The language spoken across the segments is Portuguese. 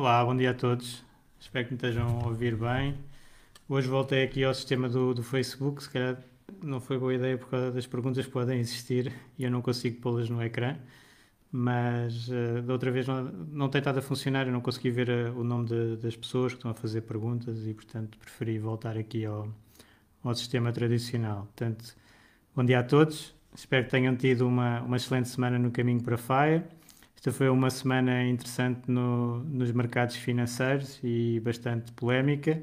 Olá, bom dia a todos. Espero que me estejam a ouvir bem. Hoje voltei aqui ao sistema do, do Facebook. Se calhar não foi boa ideia por causa das perguntas que podem existir e eu não consigo pô-las no ecrã. Mas uh, da outra vez não, não tem estado a funcionar. Eu não consegui ver uh, o nome de, das pessoas que estão a fazer perguntas e, portanto, preferi voltar aqui ao, ao sistema tradicional. Portanto, bom dia a todos. Espero que tenham tido uma, uma excelente semana no caminho para a FAIA. Esta foi uma semana interessante no, nos mercados financeiros e bastante polémica.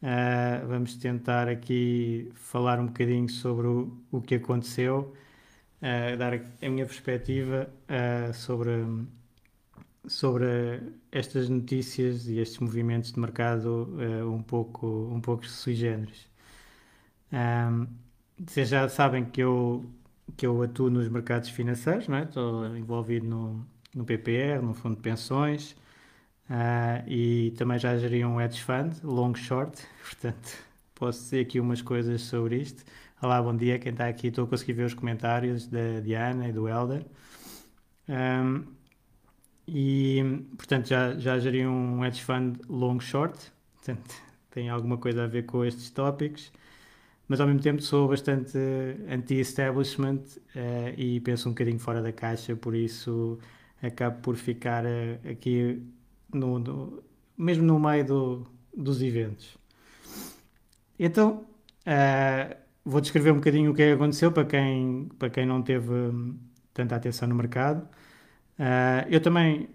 Uh, vamos tentar aqui falar um bocadinho sobre o, o que aconteceu, uh, dar a minha perspectiva uh, sobre, sobre estas notícias e estes movimentos de mercado um, pouco, um pouco sui generis. vocês já sabem que eu que eu atuo nos mercados financeiros, não é? estou envolvido no, no PPR, no fundo de pensões, uh, e também já geri um hedge fund, long short, portanto posso dizer aqui umas coisas sobre isto. Olá, bom dia, quem está aqui, estou a conseguir ver os comentários da Diana e do Helder. Um, e, portanto, já, já geri um hedge fund long short, portanto, tem alguma coisa a ver com estes tópicos mas ao mesmo tempo sou bastante anti-establishment uh, e penso um bocadinho fora da caixa, por isso acabo por ficar uh, aqui no, no, mesmo no meio do, dos eventos. Então uh, vou descrever um bocadinho o que, é que aconteceu para quem, para quem não teve hum, tanta atenção no mercado. eu também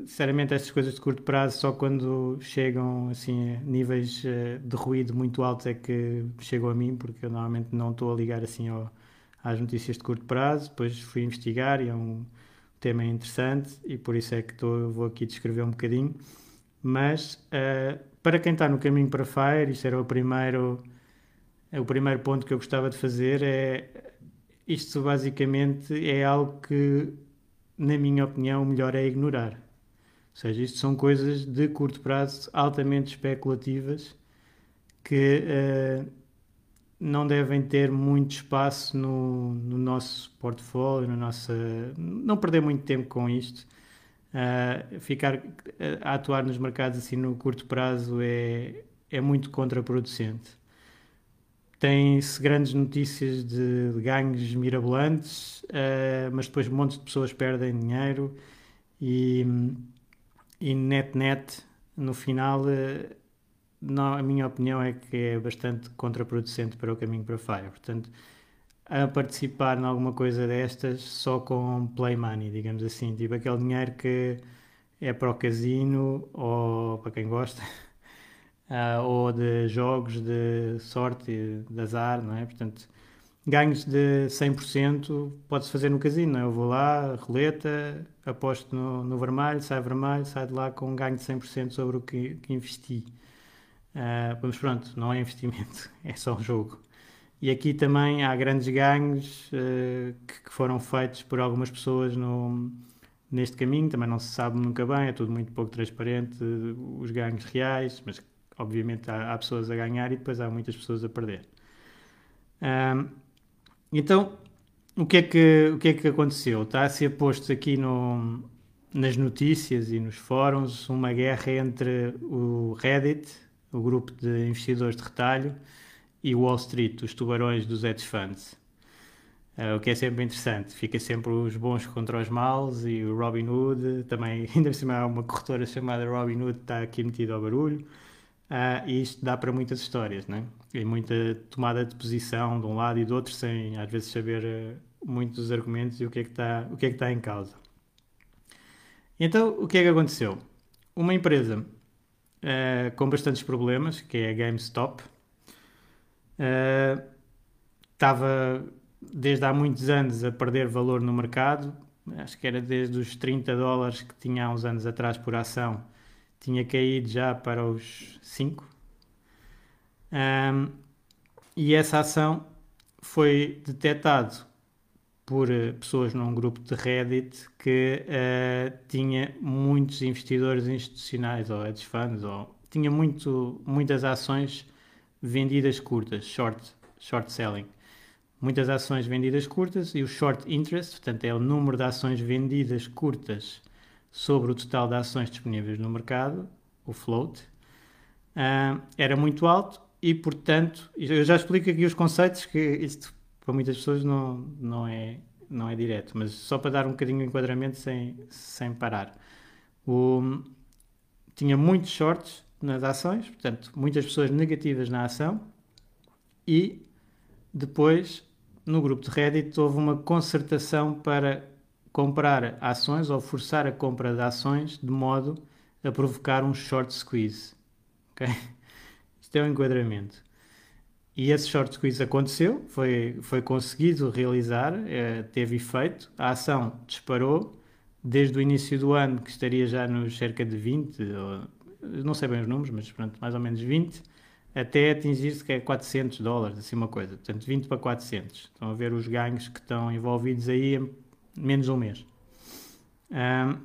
sinceramente, estas coisas de curto prazo, só quando chegam assim, a níveis uh, de ruído muito altos é que chegam a mim, porque eu normalmente não estou a ligar assim ao, às notícias de curto prazo. Depois fui investigar e é um tema interessante e por isso é que estou, vou aqui descrever um bocadinho. Mas uh, para quem está no caminho para Fire, isto era o primeiro, o primeiro ponto que eu gostava de fazer, é isto basicamente é algo que, na minha opinião, o melhor é ignorar ou seja, isto são coisas de curto prazo altamente especulativas que uh, não devem ter muito espaço no, no nosso portfólio, no nosso, não perder muito tempo com isto. Uh, ficar a atuar nos mercados assim no curto prazo é, é muito contraproducente. Tem-se grandes notícias de, de ganhos mirabolantes, uh, mas depois montes de pessoas perdem dinheiro e e net-net, no final, eh, não, a minha opinião é que é bastante contraproducente para o caminho para Fire. Portanto, a participar em alguma coisa destas só com play money, digamos assim, tipo aquele dinheiro que é para o casino ou para quem gosta, uh, ou de jogos de sorte, de azar, não é? Portanto, ganhos de 100% pode-se fazer no casino. É? Eu vou lá, roleta, aposto no, no, vermelho, sai vermelho, sai de lá com um ganho de 100% sobre o que, que investi. Uh, mas pronto, não é investimento, é só um jogo. E aqui também há grandes ganhos uh, que, que, foram feitos por algumas pessoas no, neste caminho, também não se sabe nunca bem, é tudo muito pouco transparente, os ganhos reais, mas obviamente há, há pessoas a ganhar e depois há muitas pessoas a perder. Uh, então, o que, é que, o que é que aconteceu? Está a ser posto aqui no, nas notícias e nos fóruns uma guerra entre o Reddit, o grupo de investidores de retalho, e Wall Street, os tubarões dos hedge funds. Uh, o que é sempre interessante, fica sempre os bons contra os maus e o Robin Hood, também ainda por cima há uma corretora chamada Robin Hood está aqui metido ao barulho uh, e isto dá para muitas histórias, né? e muita tomada de posição de um lado e do outro sem às vezes saber uh, muitos argumentos e o que é que está, o que é que está em causa. Então o que é que aconteceu? Uma empresa com bastantes problemas, que é a GameStop, estava desde há muitos anos a perder valor no mercado. Acho que era desde os 30 dólares que tinha há uns anos atrás por ação, tinha caído já para os 5. Um, e essa ação foi detectado por uh, pessoas num grupo de Reddit que uh, tinha muitos investidores institucionais ou hedge funds ou tinha muito, muitas ações vendidas curtas, short, short selling muitas ações vendidas curtas e o short interest, portanto, é o número de ações vendidas curtas sobre o total de ações disponíveis no mercado, o float, uh, era muito alto e, portanto, eu já explico aqui os conceitos, que isto para muitas pessoas não, não, é, não é direto, mas só para dar um bocadinho de enquadramento sem, sem parar. O, tinha muitos shorts nas ações, portanto, muitas pessoas negativas na ação e depois no grupo de Reddit houve uma concertação para comprar ações ou forçar a compra de ações de modo a provocar um short squeeze. Okay? Isto é um enquadramento. E esse short squeeze aconteceu, foi, foi conseguido realizar, é, teve efeito, a ação disparou desde o início do ano, que estaria já nos cerca de 20, ou, não sei bem os números, mas pronto, mais ou menos 20, até atingir-se que é 400 dólares, assim uma coisa. Portanto, 20 para 400. Estão a ver os ganhos que estão envolvidos aí menos de um mês. Um,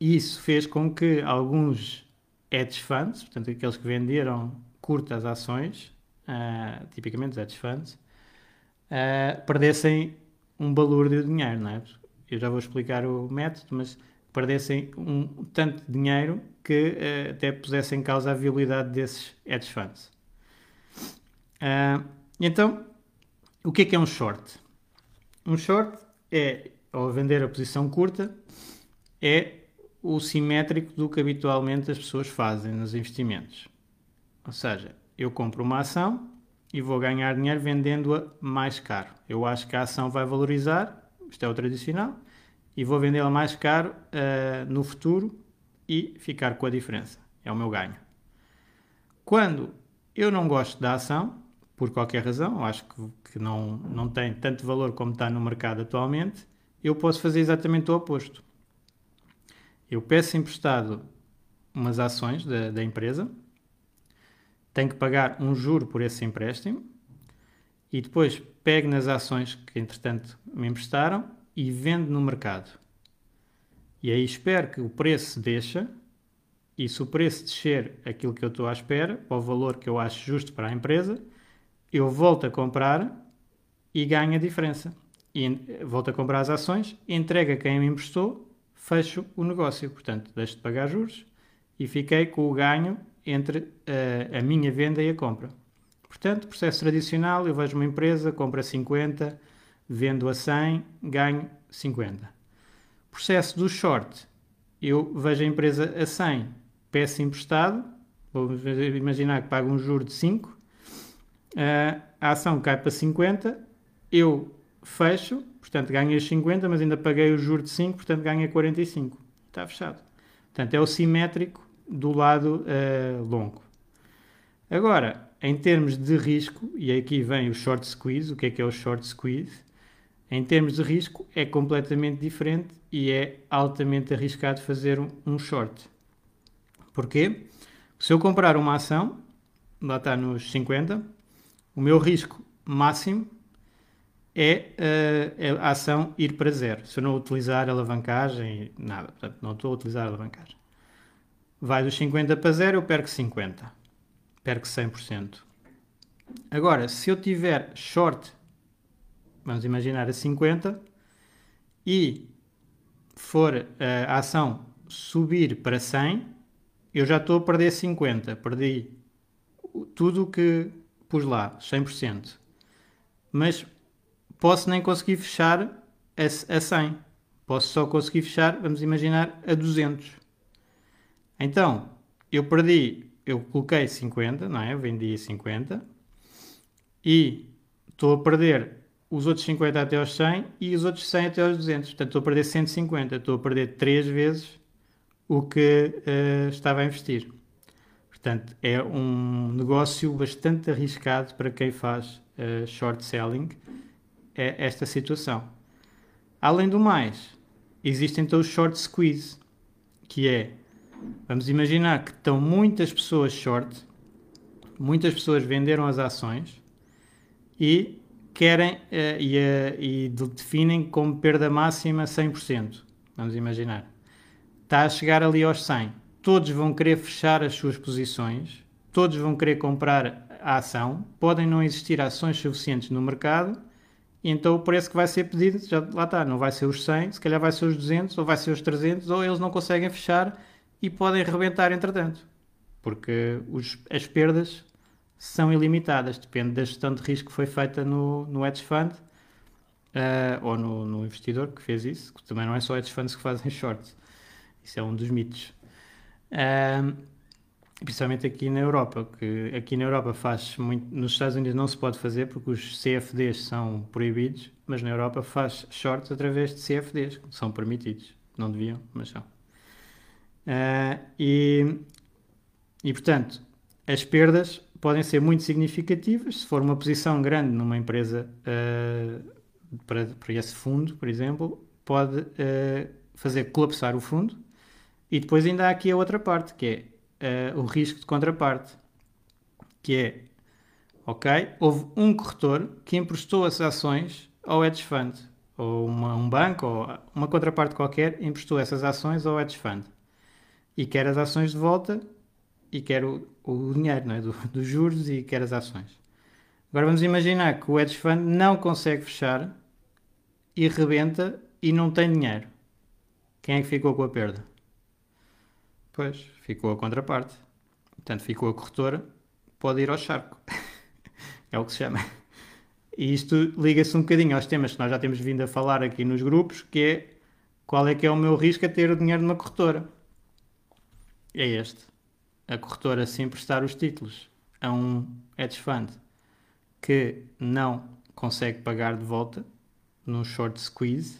isso fez com que alguns hedge funds, portanto, aqueles que venderam curtas ações, uh, tipicamente os hedge funds, uh, perdessem um valor de dinheiro, não é? Eu já vou explicar o método, mas perdessem um tanto de dinheiro que uh, até pusesse em causa a viabilidade desses hedge funds. Então, o que é que é um short? Um short é, ao vender a posição curta, é o simétrico do que habitualmente as pessoas fazem nos investimentos. Ou seja, eu compro uma ação e vou ganhar dinheiro vendendo-a mais caro. Eu acho que a ação vai valorizar, isto é o tradicional, e vou vendê-la mais caro uh, no futuro e ficar com a diferença. É o meu ganho. Quando eu não gosto da ação, por qualquer razão, acho que, que não, não tem tanto valor como está no mercado atualmente, eu posso fazer exatamente o oposto. Eu peço emprestado umas ações da, da empresa, tenho que pagar um juro por esse empréstimo e depois pego nas ações que entretanto me emprestaram e vendo no mercado. E aí espero que o preço deixa, e se o preço descer aquilo que eu estou à espera, ao valor que eu acho justo para a empresa, eu volto a comprar e ganho a diferença. Volto a comprar as ações, entrego a quem me emprestou, fecho o negócio. Portanto, deixo de pagar juros e fiquei com o ganho entre a, a minha venda e a compra. Portanto, processo tradicional, eu vejo uma empresa, compra 50, vendo a 100, ganho 50. Processo do short, eu vejo a empresa a 100, peço emprestado, vamos imaginar que pago um juro de 5, a ação cai para 50, eu fecho, portanto ganho os 50, mas ainda paguei o juro de 5, portanto ganho 45. Está fechado. Portanto, é o simétrico do lado uh, longo. Agora, em termos de risco, e aqui vem o short squeeze, o que é que é o short squeeze? Em termos de risco, é completamente diferente e é altamente arriscado fazer um, short. Porquê? Se eu comprar uma ação, lá está nos 50, o meu risco máximo é, uh, a ação ir para zero. Se eu não utilizar alavancagem, nada. Portanto, não estou a utilizar alavancagem. Vai dos 50 para zero, eu perco 50. Perco 100%. Agora, se eu tiver short vamos imaginar a 50, e for eh, a ação subir para 100, eu já estou a perder 50, perdi tudo o que pus lá, 100%. Mas posso nem conseguir fechar a, a 100. Posso só conseguir fechar, vamos imaginar, a 200. Então, eu perdi, eu coloquei 50, não é? Vendi 50 e estou a perder os outros 50 até aos 100 e os outros 100 até aos 200. Portanto, estou a perder 150. Estou a perder 3 vezes o que uh, estava a investir. Portanto, é um negócio bastante arriscado para quem faz uh, short selling esta situação. Além do mais, existe então o short squeeze, que é, vamos imaginar que estão muitas pessoas short, muitas pessoas venderam as ações e querem uh, e, uh, e definem como perda máxima 100%. Vamos imaginar. Está a chegar ali aos 100. Todos vão querer fechar as suas posições, todos vão querer comprar a ação, podem não existir ações suficientes no mercado, e então o preço que vai ser pedido, já lá está, não vai ser os 100, se calhar vai ser os 200, ou vai ser os 300, ou eles não conseguem fechar e podem rebentar entretanto. Porque os, as perdas são ilimitadas, depende da gestão de risco que foi feita no, no hedge fund uh, ou no, no, investidor que fez isso, que também não é só hedge funds que fazem shorts, isso é um dos mitos. Uh, principalmente aqui na Europa, que aqui na Europa faz muito, nos Estados Unidos não se pode fazer porque os CFDs são proibidos, mas na Europa faz shorts através de CFDs, que são permitidos, não deviam, mas são. Uh, e, e portanto, as perdas podem ser muito significativas. Se for uma posição grande numa empresa uh, para, para esse fundo, por exemplo, pode uh, fazer colapsar o fundo. E depois ainda há aqui a outra parte, que é uh, o risco de contraparte, que é, ok, houve um corretor que emprestou as ações ao hedge fund, ou uma, um banco, ou uma contraparte qualquer, emprestou essas ações ao hedge fund e quer as ações de volta e quer o, o dinheiro é? Do, dos juros e quer as ações. Agora vamos imaginar que o hedge fund não consegue fechar e rebenta e não tem dinheiro. Quem é que ficou com a perda? Pois, ficou a contraparte. Portanto, ficou a corretora, pode ir ao charco. é o que se chama. E isto liga-se um bocadinho aos temas que nós já temos vindo a falar aqui nos grupos, que é qual é que é o meu risco a ter o dinheiro numa corretora. É este a corretora se emprestar os títulos a um hedge fund que não consegue pagar de volta num short squeeze,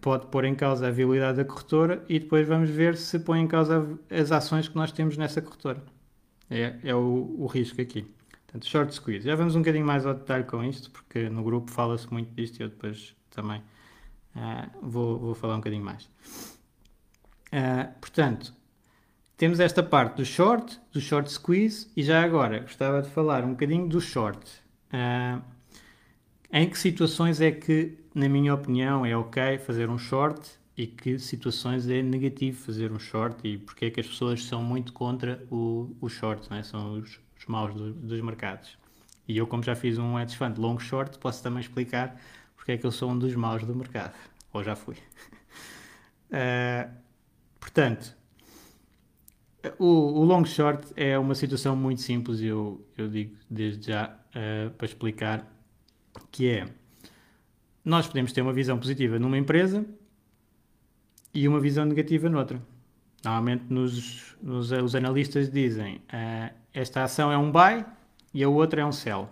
pode pôr em causa a viabilidade da corretora e depois vamos ver se põe em causa as ações que nós temos nessa corretora. É, é o, o risco aqui. Portanto, short squeeze. Já vamos um bocadinho mais ao detalhe com isto, porque no grupo fala-se muito disto e eu depois também uh, vou, vou falar um bocadinho mais. Uh, portanto, temos esta parte do short, do short squeeze, e já agora gostava de falar um bocadinho do short. Uh, em que situações é que, na minha opinião, é ok fazer um short e que situações é negativo fazer um short e porque é que as pessoas são muito contra o, o short, é? são os, os maus do, dos mercados. E eu, como já fiz um hedge fund long short, posso também explicar porque é que eu sou um dos maus do mercado. Ou já fui. Uh, portanto, o, o, long short é uma situação muito simples, eu, eu digo desde já uh, para explicar, que é nós podemos ter uma visão positiva numa empresa e uma visão negativa noutra. Normalmente nos, nos os analistas dizem uh, esta ação é um buy e a outra é um sell.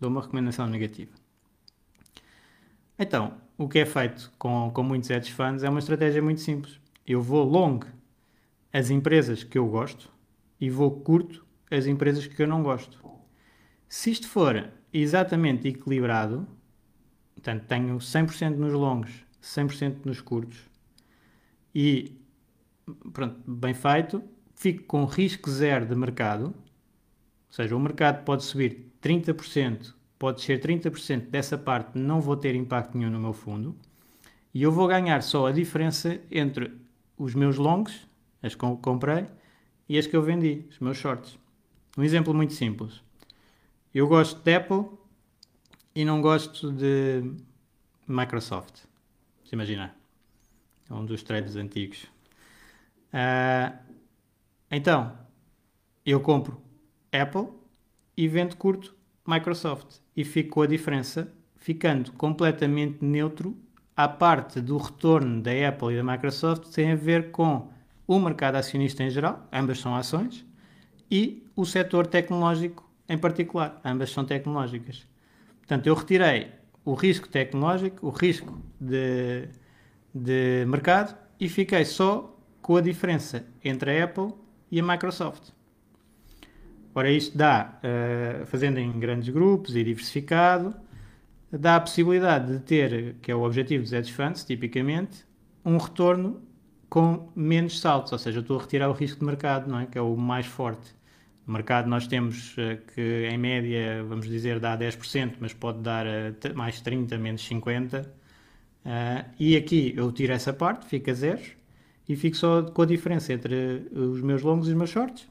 Dou uma recomendação negativa. Então, o que é feito com, com muitos hedge funds é uma estratégia muito simples. Eu vou long as empresas que eu gosto e vou curto as empresas que eu não gosto. Se isto for exatamente equilibrado, portanto, tenho 100% nos longos, 100% nos curtos e, pronto, bem feito, fico com risco zero de mercado, ou seja, o mercado pode subir 30%, pode ser 30% dessa parte, não vou ter impacto nenhum no meu fundo, e eu vou ganhar só a diferença entre os meus longos as que comprei e as que eu vendi, os meus shorts. Um exemplo muito simples. Eu gosto de Apple e não gosto de Microsoft. Se imaginar. É um dos trades antigos. Uh, então, eu compro Apple e vendo curto Microsoft. E fico com a diferença ficando completamente neutro à parte do retorno da Apple e da Microsoft tem a ver com o mercado acionista em geral, ambas são ações, e o setor tecnológico em particular, ambas são tecnológicas. Portanto, eu retirei o risco tecnológico, o risco de, de mercado e fiquei só com a diferença entre a Apple e a Microsoft. Ora, isto dá, uh, fazendo em grandes grupos e diversificado, dá a possibilidade de ter, que é o objetivo dos hedge funds, tipicamente, um retorno com menos saltos, ou seja, estou a retirar o risco de mercado, não é? que é o mais forte. No mercado nós temos uh, que, em média, vamos dizer, dá 10%, mas pode dar uh, mais 30%, menos 50%. Uh, e aqui eu tiro essa parte, fica zero, e fico só com a diferença entre os meus longos e os meus shorts.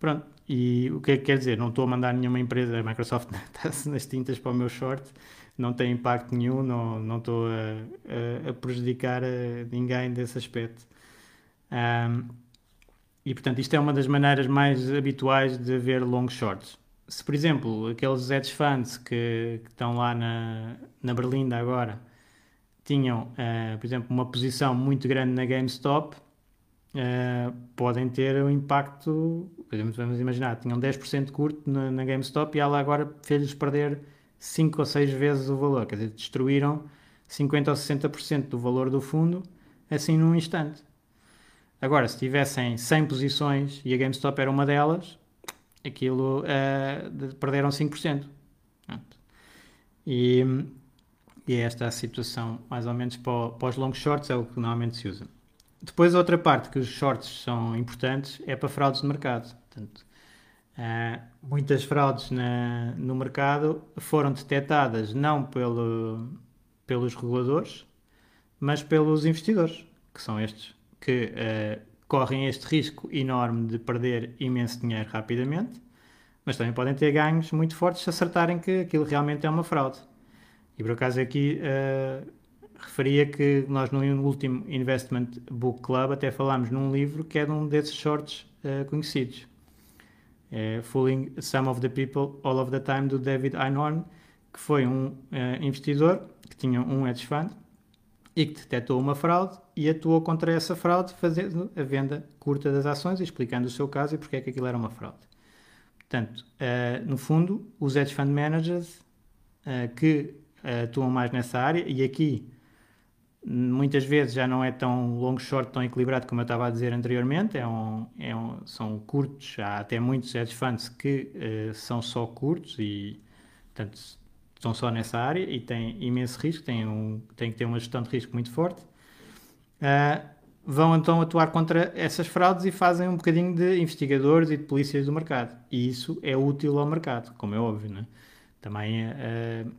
Pronto. E o que é que quer dizer? Não estou a mandar nenhuma empresa, a Microsoft está nas tintas para o meu short, não tem impacto nenhum, não, não estou a, a, a prejudicar a ninguém desse aspecto. Um, e portanto, isto é uma das maneiras mais habituais de ver long shorts. Se, por exemplo, aqueles hedge funds que, que estão lá na, na Berlinda agora tinham, uh, por exemplo, uma posição muito grande na GameStop, uh, podem ter um impacto. Por exemplo, vamos imaginar, tinham 10% curto na, na, GameStop e ela agora fez-lhes perder 5 ou 6 vezes o valor. Quer dizer, destruíram 50 ou 60% do valor do fundo assim num instante. Agora, se tivessem 100 posições e a GameStop era uma delas, aquilo uh, perderam 5%. E, e é esta a situação, mais ou menos, para, para os long shorts, é o que normalmente se usa. Depois, outra parte que os shorts são importantes é para fraudes de mercado. Portanto, uh, muitas fraudes na, no mercado foram detectadas não pelo, pelos reguladores, mas pelos investidores, que são estes que uh, correm este risco enorme de perder imenso dinheiro rapidamente, mas também podem ter ganhos muito fortes se acertarem que aquilo realmente é uma fraude. E por acaso aqui uh, referia que nós no último Investment Book Club até falámos num livro que é de um desses shorts uh, conhecidos. É Fooling Some of the People All of the Time, do David Einhorn, que foi um uh, investidor que tinha um hedge fund e que detectou uma fraude e atuou contra essa fraude fazendo a venda curta das ações e explicando o seu caso e porque é que aquilo era uma fraude. Portanto, uh, no fundo, os hedge fund managers uh, que uh, atuam mais nessa área e aqui muitas vezes já não é tão long short, tão equilibrado como eu estava a dizer anteriormente, é um, é um, são curtos, há até muitos hedge funds que são só curtos e, portanto, estão só nessa área e têm imenso risco, têm, um, têm que ter uma gestão de risco muito forte, uh, vão então atuar contra essas fraudes e fazem um bocadinho de investigadores e de polícias do mercado. E isso é útil ao mercado, como é óbvio. Né? Também uh,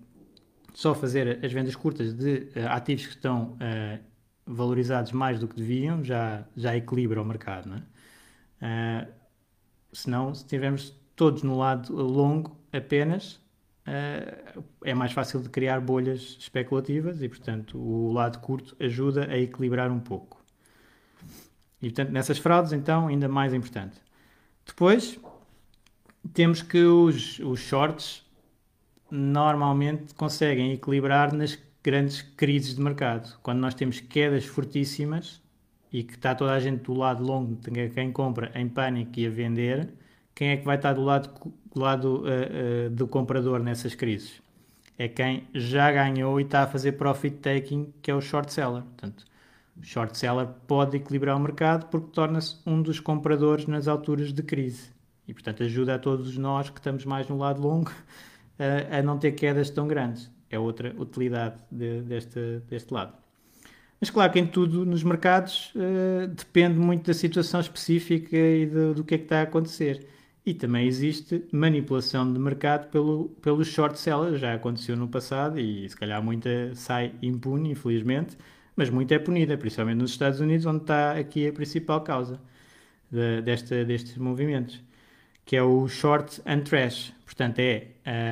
só fazer as vendas curtas de uh, ativos que estão valorizados mais do que deviam já, já equilibra o mercado. Né? senão, se estivermos todos no lado longo apenas, uh, é mais fácil de criar bolhas especulativas e, portanto, o lado curto ajuda a equilibrar um pouco. E, portanto, nessas fraudes, então, ainda mais importante. Depois, temos que os, os shorts normalmente conseguem equilibrar nas grandes crises de mercado. Quando nós temos quedas fortíssimas e que está toda a gente do lado longo, quem compra em pânico e a vender, quem é que vai estar do lado, do, lado uh, uh, do comprador nessas crises? É quem já ganhou e está a fazer profit taking, que é o short seller. Portanto, o short seller pode equilibrar o mercado porque torna-se um dos compradores nas alturas de crise. E, portanto, ajuda a todos nós que estamos mais no lado longo a, a não ter quedas tão grandes. É outra utilidade de, deste, deste lado. Mas claro que em tudo nos mercados uh, depende muito da situação específica e do, do que é que está a acontecer. E também existe manipulação de mercado pelo, pelos short sellers, já aconteceu no passado e se calhar muita sai impune, infelizmente, mas muita é punida, principalmente nos Estados Unidos, onde está aqui a principal causa de, desta, destes movimentos, que é o short and trash. Portanto, é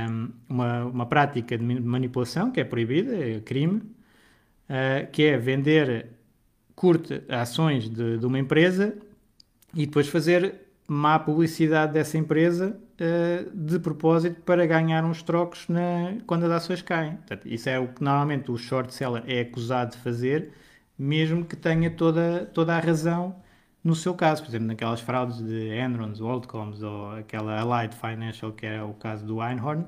um, uma, uma prática de manipulação que é proibida, é crime, uh, que é vender curta ações de, de uma empresa e depois fazer má publicidade dessa empresa uh, de propósito para ganhar uns trocos na, quando as ações caem. Portanto, isso é o que normalmente o short seller é acusado de fazer, mesmo que tenha toda, toda a razão no seu caso. Por exemplo, naquelas fraudes de Enrons, WorldComs ou aquela Allied Financial, que é o caso do Einhorn,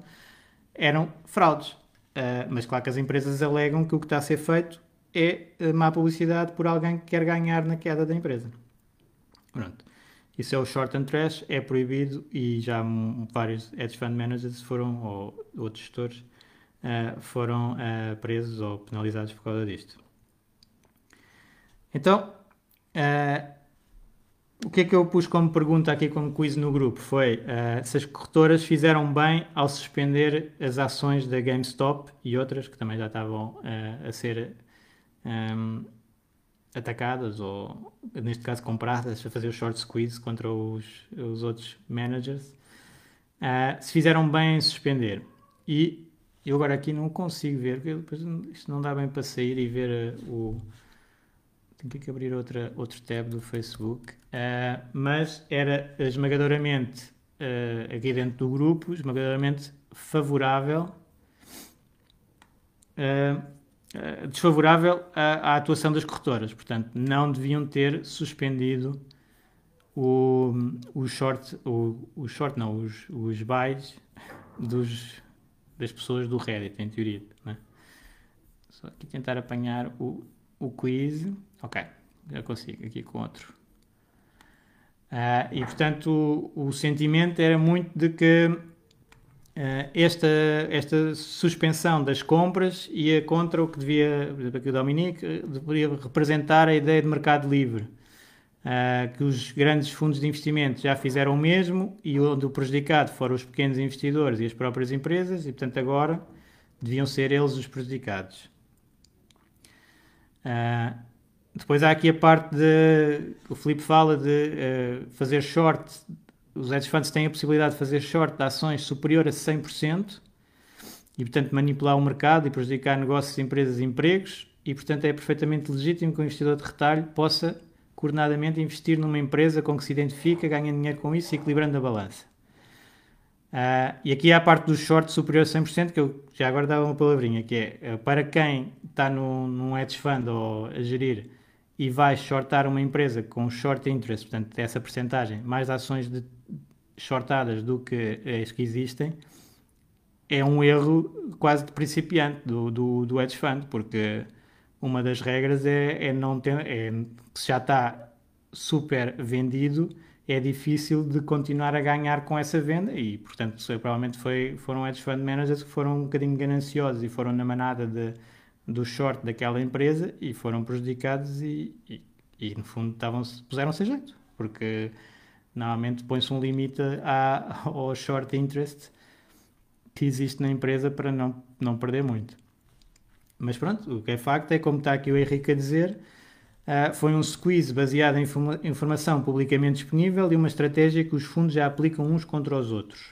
eram fraudes. Uh, mas claro que as empresas alegam que o que está a ser feito é má publicidade por alguém que quer ganhar na queda da empresa. Pronto. Isso é o short and trash, é proibido e já vários hedge fund managers foram, ou outros gestores, uh, foram uh, presos ou penalizados por causa disto. Então, uh, o que é que eu pus como pergunta aqui como quiz no grupo? Foi se as corretoras fizeram bem ao suspender as ações da GameStop e outras que também já estavam a ser um, atacadas ou, neste caso, compradas a fazer o short squeeze contra os, os outros managers, uh, se fizeram bem em suspender. E eu agora aqui não consigo ver, porque depois isto não dá bem para sair e ver uh, o. Tenho que abrir outra, outro tab do Facebook. Uh, mas era esmagadoramente, aqui dentro do grupo, esmagadoramente favorável. Eh, desfavorável à, à, atuação das corretoras. Portanto, não deviam ter suspendido o, o short, o, o short não, os, os buys dos, das pessoas do Reddit, em teoria. Né? Só aqui tentar apanhar o, o quiz. Ok, já consigo, aqui com outro. Uh, e portanto, o, o sentimento era muito de que esta, esta suspensão das compras ia contra o que devia, aqui o Dominique, eh, deveria representar a ideia de mercado livre. Uh, que os grandes fundos de investimento já fizeram o mesmo e onde o prejudicado foram os pequenos investidores e as próprias empresas, e portanto agora deviam ser eles os prejudicados. Depois há aqui a parte de. O Felipe fala de fazer short os hedge funds têm a possibilidade de fazer short de ações superior a 100% e, portanto, manipular o mercado e prejudicar negócios, empresas e empregos. E, portanto, é perfeitamente legítimo que o investidor de retalho possa coordenadamente investir numa empresa com que se identifica, ganha dinheiro com isso, equilibrando a balança. Uh, e aqui há a parte do short superior a 100%, que eu já agora dava uma palavrinha, que é uh, para quem está no, num hedge fund ou a gerir e vai shortar uma empresa com short interest, portanto, essa percentagem, mais ações de shortadas do que as que existem, é um erro quase de principiante do, do, do hedge fund, porque uma das regras é, é não ter, é, se já está super vendido, é difícil de continuar a ganhar com essa venda e, portanto, provavelmente foi, foram hedge fund managers que foram um bocadinho gananciosos e foram na manada de, do short daquela empresa e foram prejudicados e, e, e no fundo puseram-se a jeito, porque Normalmente põe-se um limite à, ao short interest que existe na empresa para não, não perder muito. Mas pronto, o que é facto é, como está aqui o Henrique a dizer, uh, foi um squeeze baseado em informa informação publicamente disponível e uma estratégia que os fundos já aplicam uns contra os outros.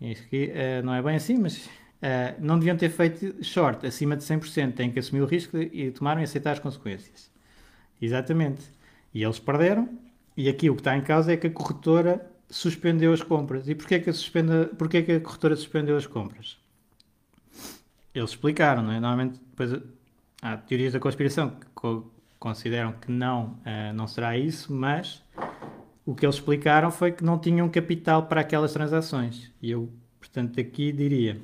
Isto aqui uh, não é bem assim, mas uh, não deviam ter feito short acima de 100%, têm que assumir o risco e tomaram e aceitar as consequências. Exatamente. E eles perderam, e aqui o que está em causa é que a corretora suspendeu as compras. E porquê que a, suspenda, porquê que a corretora suspendeu as compras? Eles explicaram, não é? Normalmente depois há teorias da conspiração que consideram que não, uh, não será isso, mas o que eles explicaram foi que não tinham capital para aquelas transações. E eu, portanto, aqui diria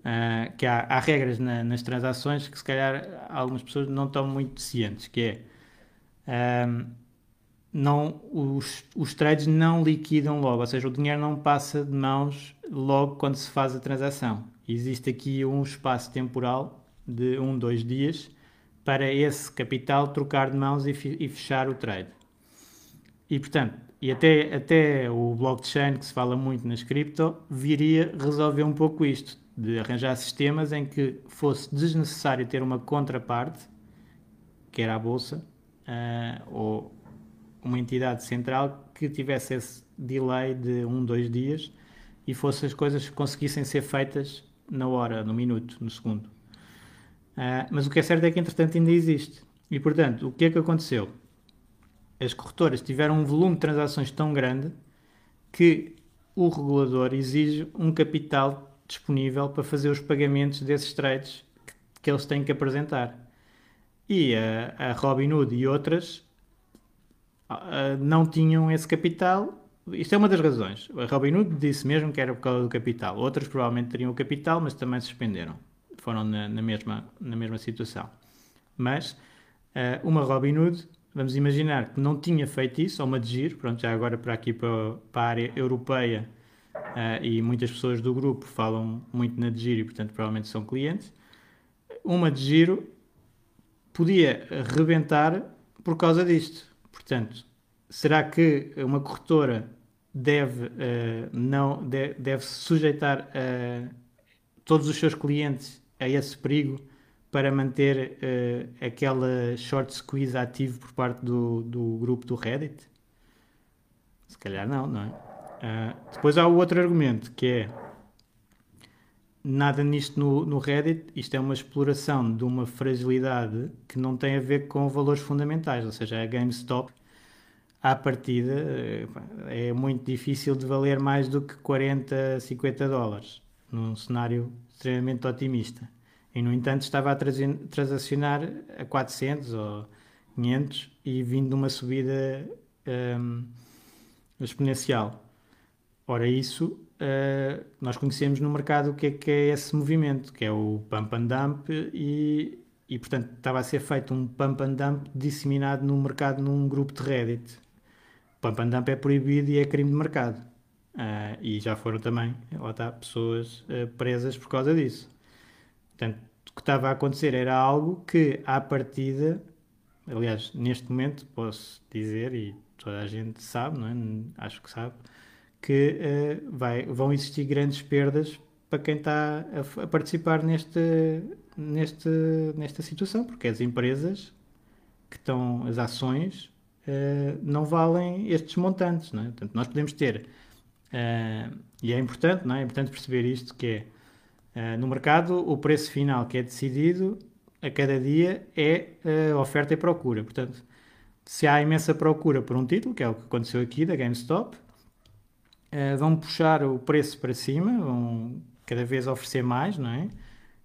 uh, que há, há regras na, nas transações que se calhar algumas pessoas não estão muito cientes, que é... Uh, não, os, os trades não liquidam logo, ou seja, o dinheiro não passa de mãos logo quando se faz a transação. Existe aqui um espaço temporal de um, dois dias para esse capital trocar de mãos e, e fechar o trade. E portanto, e até, até o blockchain, que se fala muito nas cripto, viria resolver um pouco isto, de arranjar sistemas em que fosse desnecessário ter uma contraparte, que era a bolsa, uh, ou uma entidade central que tivesse esse delay de um, dois dias e fosse as coisas conseguissem ser feitas na hora, no minuto, no segundo. Uh, mas o que é certo é que, entretanto, ainda existe. E, portanto, o que é que aconteceu? as corretoras tiveram um volume de transações tão grande que o regulador exige um capital disponível para fazer os pagamentos desses trades que, que eles têm que apresentar. E a, a Robinhood e outras uh, não tinham esse capital. Isto é uma das razões. A Robinhood disse mesmo que era por causa do capital. Outras provavelmente teriam o capital, mas também suspenderam. Foram na, na mesma, na mesma situação. Mas uh, uma Robinhood, vamos imaginar que não tinha feito isso, ou uma de giro, pronto, já agora para aqui para, para a área europeia, uh, e muitas pessoas do grupo falam muito na de giro e, portanto, provavelmente são clientes. Uma de giro podia rebentar por causa disto. Portanto, será que uma corretora deve, uh, não, de, deve sujeitar uh, todos os seus clientes a esse perigo para manter uh, aquela short squeeze ativo por parte do, do grupo do Reddit? Se calhar não, não é? depois há o outro argumento que é nada nisto no, no Reddit, isto é uma exploração de uma fragilidade que não tem a ver com valores fundamentais, ou seja, a GameStop à partida eh, é muito difícil de valer mais do que 40, 50 dólares, num cenário extremamente otimista. E, no entanto, estava a transacionar a 400 ou 500 e vindo de uma subida um, exponencial. Ora, isso uh, nós conhecemos no mercado o que é, que é esse movimento, que é o pump and dump, e, e portanto estava a ser feito um pump and dump disseminado no mercado num grupo de Reddit. Pump and dump é proibido e é crime de mercado. Uh, e já foram também, lá está, pessoas uh, presas por causa disso. Portanto, o que estava a acontecer era algo que, à partida, aliás, neste momento, posso dizer, e toda a gente sabe, não é? acho que sabe, que uh, vai, vão existir grandes perdas para quem está a, a, participar neste, neste, nesta situação, porque as empresas que estão, as ações, uh, não valem estes montantes. Não é? Portanto, nós podemos ter, uh, e é importante, não é? é importante perceber isto, que é, no mercado, o preço final que é decidido a cada dia é oferta e procura. Portanto, se há imensa procura por um título, que é o que aconteceu aqui da GameStop, uh, vão puxar o preço para cima, vão cada vez oferecer mais, não é?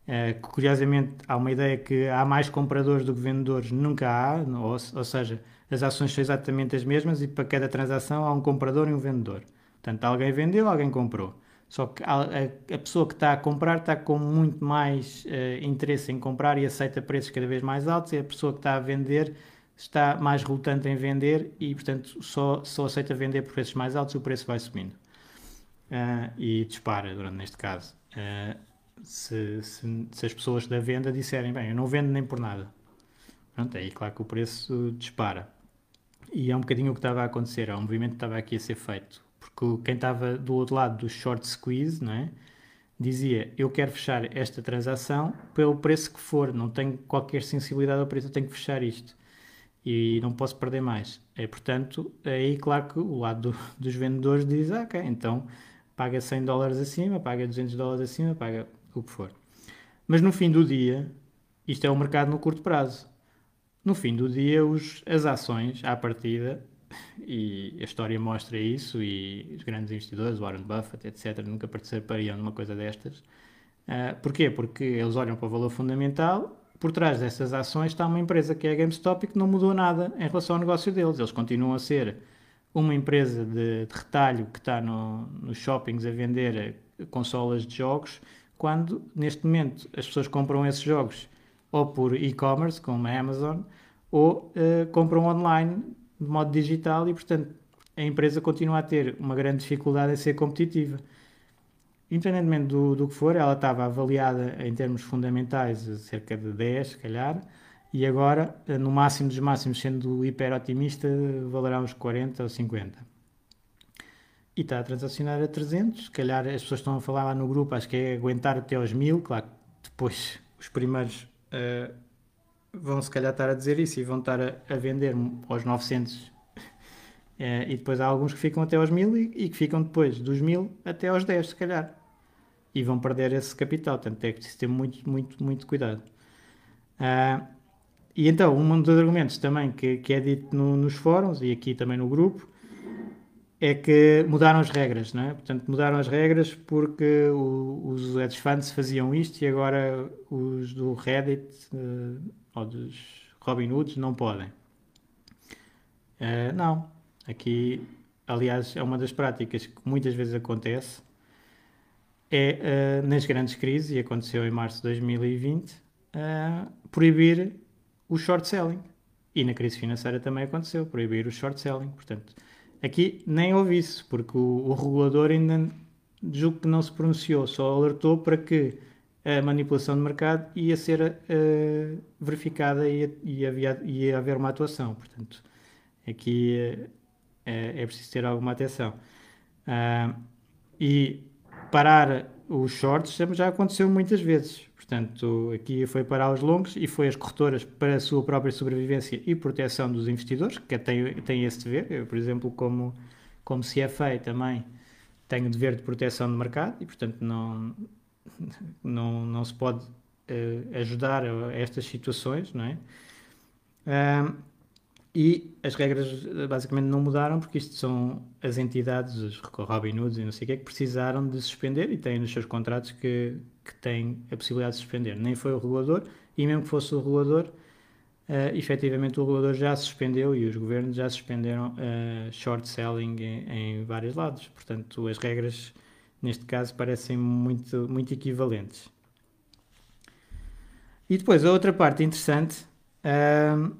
Uh, curiosamente, há uma ideia que há mais compradores do que vendedores, nunca há, ou, ou, seja, as ações são exatamente as mesmas e para cada transação há um comprador e um vendedor. Portanto, alguém vendeu, alguém comprou. Só que a, a, a pessoa que está a comprar está com muito mais uh, interesse em comprar e aceita preços cada vez mais altos, e a pessoa que está a vender está mais relutante em vender e, portanto, só, só aceita vender por preços mais altos e o preço vai subindo. Uh, e dispara, durante neste caso. Uh, se, se, se, as pessoas da venda disserem, bem, eu não vendo nem por nada. Pronto, aí claro que o preço dispara. E é um bocadinho o que estava a acontecer, é um movimento que estava aqui a ser feito. Porque quem estava do outro lado do short squeeze, não é? dizia, eu quero fechar esta transação pelo preço que for, não tenho qualquer sensibilidade ao preço, eu tenho que fechar isto e não posso perder mais. É, portanto, aí claro que o lado do, dos vendedores diz, ah, ok, então paga 100 dólares acima, paga 200 dólares acima, paga o que for. Mas no fim do dia, isto é o mercado no curto prazo. No fim do dia, os, as ações, à partida, e a história mostra isso, e os grandes investidores, Warren Buffett, etc., nunca participariam numa coisa destas. Uh, porquê? Porque eles olham para o valor fundamental por trás dessas ações está uma empresa que é a GameStop e que não mudou nada em relação ao negócio deles. Eles continuam a ser uma empresa de, de retalho que está no, nos shoppings a vender consolas de jogos, quando neste momento as pessoas compram esses jogos ou por e-commerce, como a Amazon, ou uh, compram online de modo digital e, portanto, a empresa continua a ter uma grande dificuldade em ser competitiva independentemente do, do que for, ela estava avaliada em termos fundamentais cerca de 10, se calhar, e agora, no máximo dos máximos, sendo hiper otimista, valerá uns 40 ou 50. E está a transacionar a 300, se calhar as pessoas estão a falar lá no grupo, acho que é aguentar até aos 1000, claro que depois os primeiros uh, vão se calhar estar a dizer isso e vão estar a, a vender aos 900 uh, eh, e depois há alguns que ficam até aos 1000 e, e que ficam depois dos 1000 até aos 10, se calhar e vão perder esse capital. Portanto, é preciso ter muito, muito, muito cuidado. Uh, e então, um dos argumentos também que, que é dito no, nos fóruns e aqui também no grupo é que mudaram as regras, não é? Portanto, mudaram as regras porque o, os hedge funds faziam isto e agora os do Reddit uh, ou dos Robinhoods não podem. Uh, não. Aqui, aliás, é uma das práticas que muitas vezes acontece é uh, nas grandes crises, e aconteceu em março de 2020, proibir o short selling. E na crise financeira também aconteceu, proibir o short selling. Portanto, aqui nem houve isso, porque o, o regulador ainda julgo que não se pronunciou, só alertou para que a manipulação de mercado ia ser uh, verificada e ia, ia haver uma atuação. Portanto, aqui uh, é, é, preciso ter alguma atenção. Uh, e parar os shorts já aconteceu muitas vezes. Portanto, aqui foi para os longos e foi as corretoras para a sua própria sobrevivência e proteção dos investidores, que têm, têm esse dever. Eu, por exemplo, como, como CFA também tenho o dever de proteção do mercado e, portanto, não, não, não se pode uh, ajudar a estas situações, não é? E as regras basicamente não mudaram porque isto são as entidades, os Robin Hoods e não sei o que, que precisaram de suspender e têm nos seus contratos que, que têm a possibilidade de suspender. Nem foi o regulador e mesmo que fosse o regulador, uh, efetivamente o regulador já suspendeu e os governos já suspenderam uh, short selling em, em vários lados. Portanto, as regras neste caso parecem muito, muito equivalentes. E depois a outra parte interessante. Uh,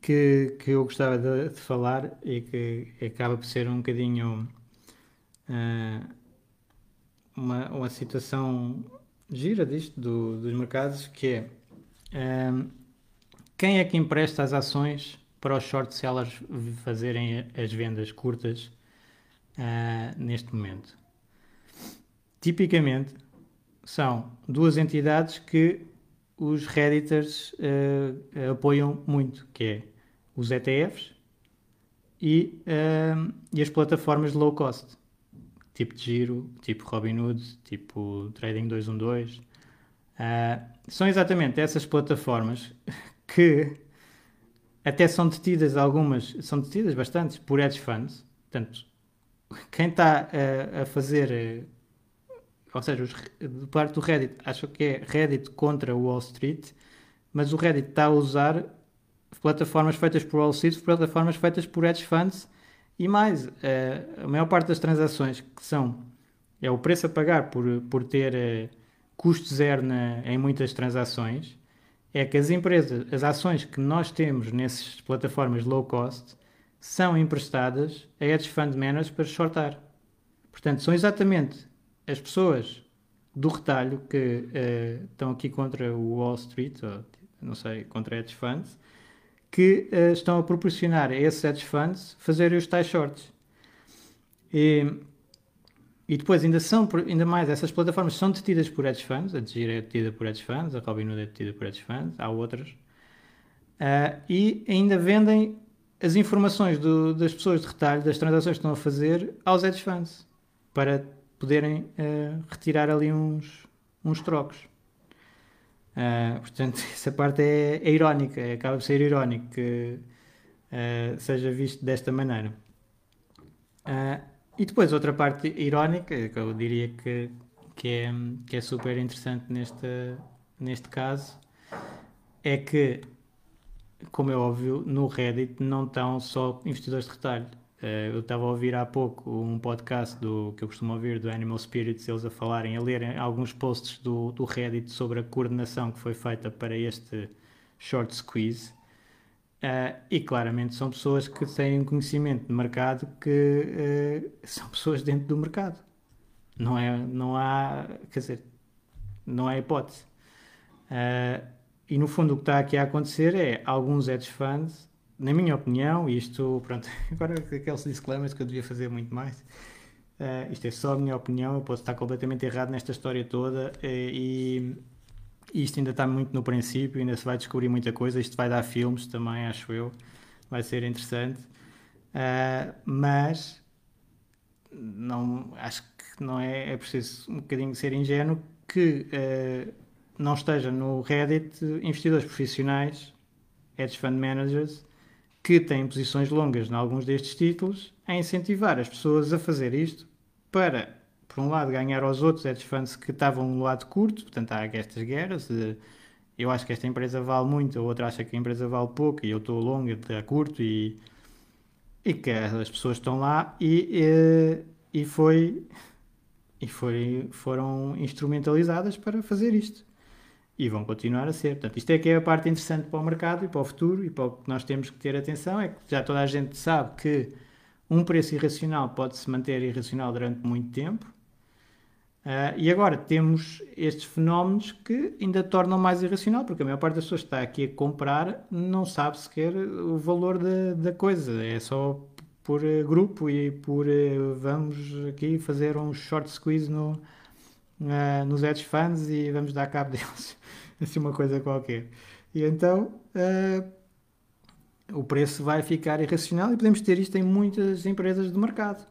que, que eu gostava de, de, falar e que acaba por ser um bocadinho uh, uma, uma situação gira disto do, dos mercados, que é uh, quem é que empresta as ações para os short sellers fazerem as vendas curtas uh, neste momento? Tipicamente são duas entidades que os Redditors uh, apoiam muito, que é os ETFs e, uh, e, as plataformas de low cost, tipo de giro, tipo Robinhood, tipo Trading 212. Uh, eh, são exatamente essas plataformas que até são detidas algumas, são detidas bastantes por hedge funds. Portanto, quem está a, a fazer ou seja, os, de parte do Reddit, acho que é Reddit contra Wall Street, mas o Reddit está a usar plataformas feitas por Wall Street, plataformas feitas por hedge funds e mais, eh, a maior parte das transações que são, é o preço a pagar por, por ter uh, custo zero na, em muitas transações, é que as empresas, as ações que nós temos nessas plataformas low cost, são emprestadas a hedge fund managers para shortar. Portanto, são exatamente as pessoas do retalho que uh, estão aqui contra o Wall Street, ou não sei, contra hedge funds, que uh, estão a proporcionar a esses hedge funds fazerem os tais shorts. E, e depois ainda são, ainda mais, essas plataformas são detidas por hedge funds, a Digir é detida por hedge funds, a Robinhood é detida por hedge funds, há outras, uh, e ainda vendem as informações do, das pessoas de retalho, das transações que estão a fazer, aos hedge funds, para poderem uh, retirar ali uns, uns trocos. Uh, portanto, essa parte é, é irónica, é, acaba de ser irónico que uh, seja visto desta maneira. e depois, outra parte irónica, que eu diria que, que, é, que é super interessante neste, neste caso, é que, como é óbvio, no Reddit não estão só investidores de retalho Uh, eu estava a ouvir há pouco um podcast do, que eu costumo ouvir do Animal Spirits, eles a falarem, a lerem alguns posts do, do Reddit sobre a coordenação que foi feita para este short squeeze. Uh, e claramente são pessoas que têm um conhecimento de mercado que uh, são pessoas dentro do mercado. Não, é, não há, quer dizer, não há hipótese. e no fundo o que está aqui a acontecer é alguns hedge funds na minha opinião, isto, pronto, agora aqueles disclaimers que eu devia fazer muito mais, uh, isto é só a minha opinião, eu posso estar completamente errado nesta história toda uh, e, isto ainda está muito no princípio, ainda se vai descobrir muita coisa, isto vai dar filmes também, acho eu, vai ser interessante, uh, mas não, acho que não é, é preciso um bocadinho ser ingênuo que não esteja no Reddit investidores profissionais, hedge fund managers, que têm posições longas em alguns destes títulos, a incentivar as pessoas a fazer isto para, por um lado, ganhar aos outros hedge funds que estavam no lado curto, portanto há estas guerras de eu acho que esta empresa vale muito, a outra acha que a empresa vale pouco e eu estou longo, está curto e, e que as pessoas estão lá e, e, e foi e foi, foram instrumentalizadas para fazer isto. E vão continuar a ser. Portanto, isto é que é a parte interessante para o mercado e para o futuro e para o que nós temos que ter atenção, é que já toda a gente sabe que um preço irracional pode se manter irracional durante muito tempo. Uh, e agora temos estes fenómenos que ainda tornam mais irracional, porque a maior parte das pessoas que está aqui a comprar não sabe sequer o valor da, da coisa, é só por uh, grupo e por uh, vamos aqui fazer um short squeeze no, nos hedge funds e vamos dar cabo deles, assim uma coisa qualquer. E então o preço vai ficar irracional e podemos ter isto em muitas empresas do mercado.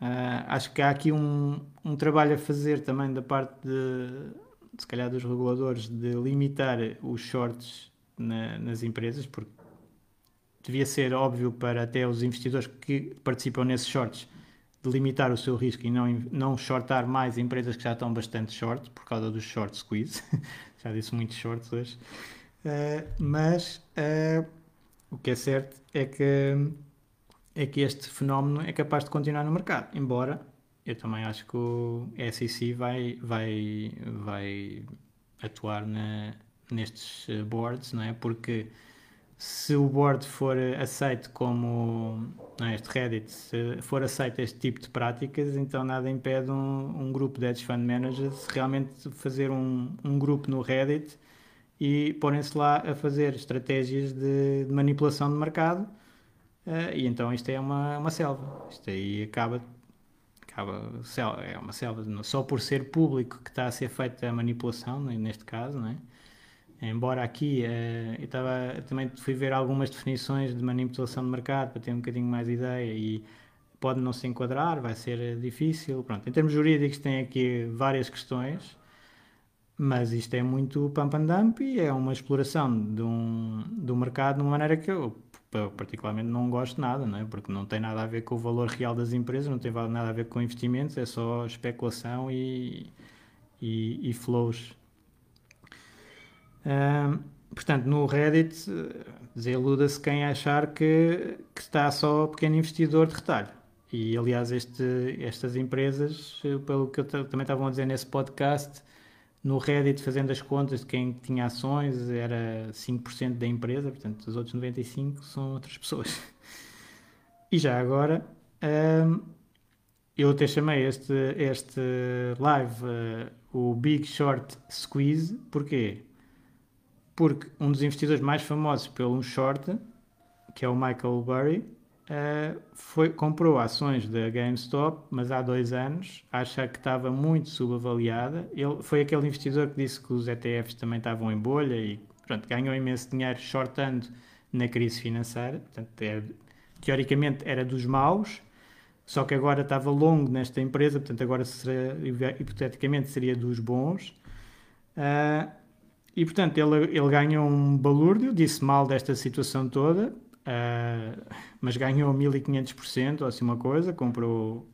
Uh, acho que há aqui um, um trabalho a fazer também da parte de, se calhar, dos reguladores de limitar os shorts na, nas empresas, porque devia ser óbvio para até os investidores que participam nesses shorts de limitar o seu risco e não, não shortar mais empresas que já estão bastante short por causa dos short squeeze. já disse muitos shorts hoje. Uh, mas uh, o que é certo é que é que este fenómeno é capaz de continuar no mercado, embora eu também acho que o SEC vai, vai, vai atuar na, nestes eh, boards, não é? Porque se o board for aceito como não é, este Reddit, se for aceito este tipo de práticas, então nada impede um, um grupo de hedge fund managers realmente fazer um, um grupo no Reddit e porem-se lá a fazer estratégias de, de manipulação de mercado Uh, e então isto é uma, uma selva. Isto aí acaba, acaba é uma selva. Só por ser público que está a ser feita a manipulação, neste caso, não é? Embora aqui uh, eu estava, também fui ver algumas definições de manipulação de mercado para ter um bocadinho mais ideia e pode não se enquadrar, vai ser difícil. Pronto, em termos jurídicos tem aqui várias questões, mas isto é muito pump and dump e é uma exploração de um, do mercado de uma maneira que eu particularmente não gosto nada, não é? porque não tem nada a ver com o valor real das empresas, não tem nada a ver com investimentos, é só especulação e, e, e flows. Portanto, no Reddit, desiluda-se quem achar que, que está só pequeno investidor de retalho. E, aliás, este, estas empresas, pelo que eu também estavam a dizer nesse podcast, no Reddit, fazendo as contas de quem tinha ações, era 5% da empresa, portanto, os outros 95% são outras pessoas. E já agora, um, eu até chamei este, este live uh, o Big Short Squeeze, porquê? Porque um dos investidores mais famosos pelo short, que é o Michael Burry, Uh, foi, comprou ações da GameStop, mas há dois anos, acha que estava muito subavaliada. Ele foi aquele investidor que disse que os ETFs também estavam em bolha e pronto, ganhou imenso dinheiro shortando na crise financeira. Portanto, é, teoricamente era dos maus, só que agora estava longo nesta empresa, portanto, agora hipoteticamente seria dos bons. Uh, e portanto, ele, ele ganhou um balúrdio, disse mal desta situação toda Uh, mas ganhou 1500% ou assim uma coisa, comprou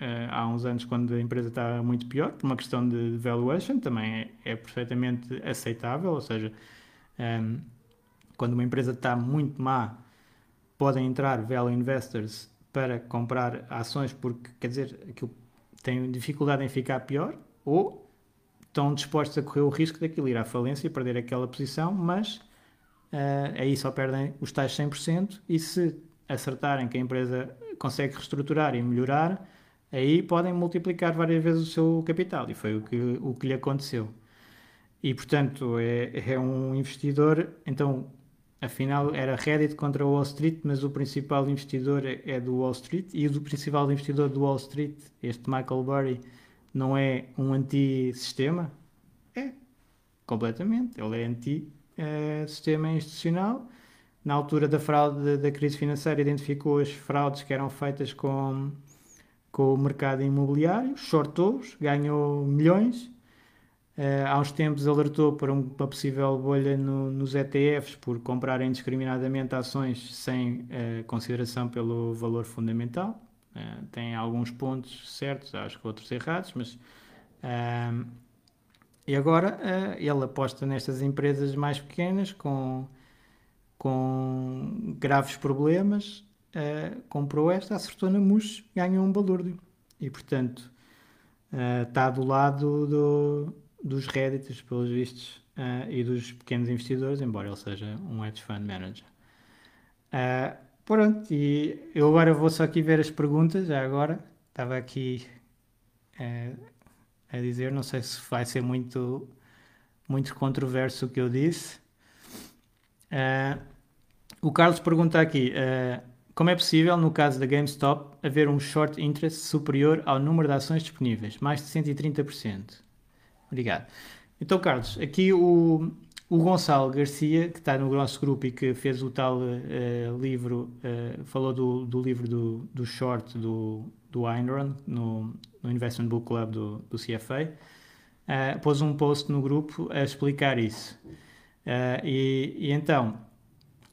uh, há uns anos quando a empresa estava muito pior, por uma questão de valuation, também é, é perfeitamente aceitável, ou seja, um, quando uma empresa está muito má, podem entrar value investors para comprar ações porque, quer dizer, aquilo tem dificuldade em ficar pior, ou estão dispostos a correr o risco daquilo ir à falência e perder aquela posição, mas uh, aí só perdem os tais 100% e se acertarem que a empresa consegue reestruturar e melhorar, aí podem multiplicar várias vezes o seu capital e foi o que, o que lhe aconteceu. E portanto é, é um investidor, então afinal era Reddit contra Wall Street, mas o principal investidor é, é do Wall Street e o principal investidor do Wall Street, este Michael Burry, não é um anti-sistema? É, completamente. Ele é anti uh, sistema institucional. Na altura da fraude da crise financeira, identificou as fraudes que eram feitas com, com o mercado imobiliário, shortou-os, ganhou milhões. Uh, há uns tempos alertou para uma possível bolha no, nos ETFs por comprarem indiscriminadamente ações sem uh, consideração pelo valor fundamental. Uh, tem alguns pontos certos, acho que outros errados, mas. e agora ele aposta nestas empresas mais pequenas com, com graves problemas. comprou esta, acertou na MUS, ganhou um balúrdio. E portanto está do lado do dos Reddits, pelos vistos, uh, e dos pequenos investidores, embora ele seja um hedge fund manager. Uh, pronto, e eu agora vou só aqui ver as perguntas, já agora. Estava aqui uh, a dizer, não sei se vai ser muito, muito controverso o que eu disse. o Carlos pergunta aqui, como é possível, no caso da GameStop, haver um short interest superior ao número de ações disponíveis, mais de 130%? Obrigado. Então, Carlos, aqui o, o Gonçalo Garcia, que está no nosso grupo e que fez o tal uh, livro, uh, falou do, do livro do, do short do, do Einron no, no Investment Book Club do, do CFA, uh, eh, pôs um post no grupo a explicar isso. E, e, então,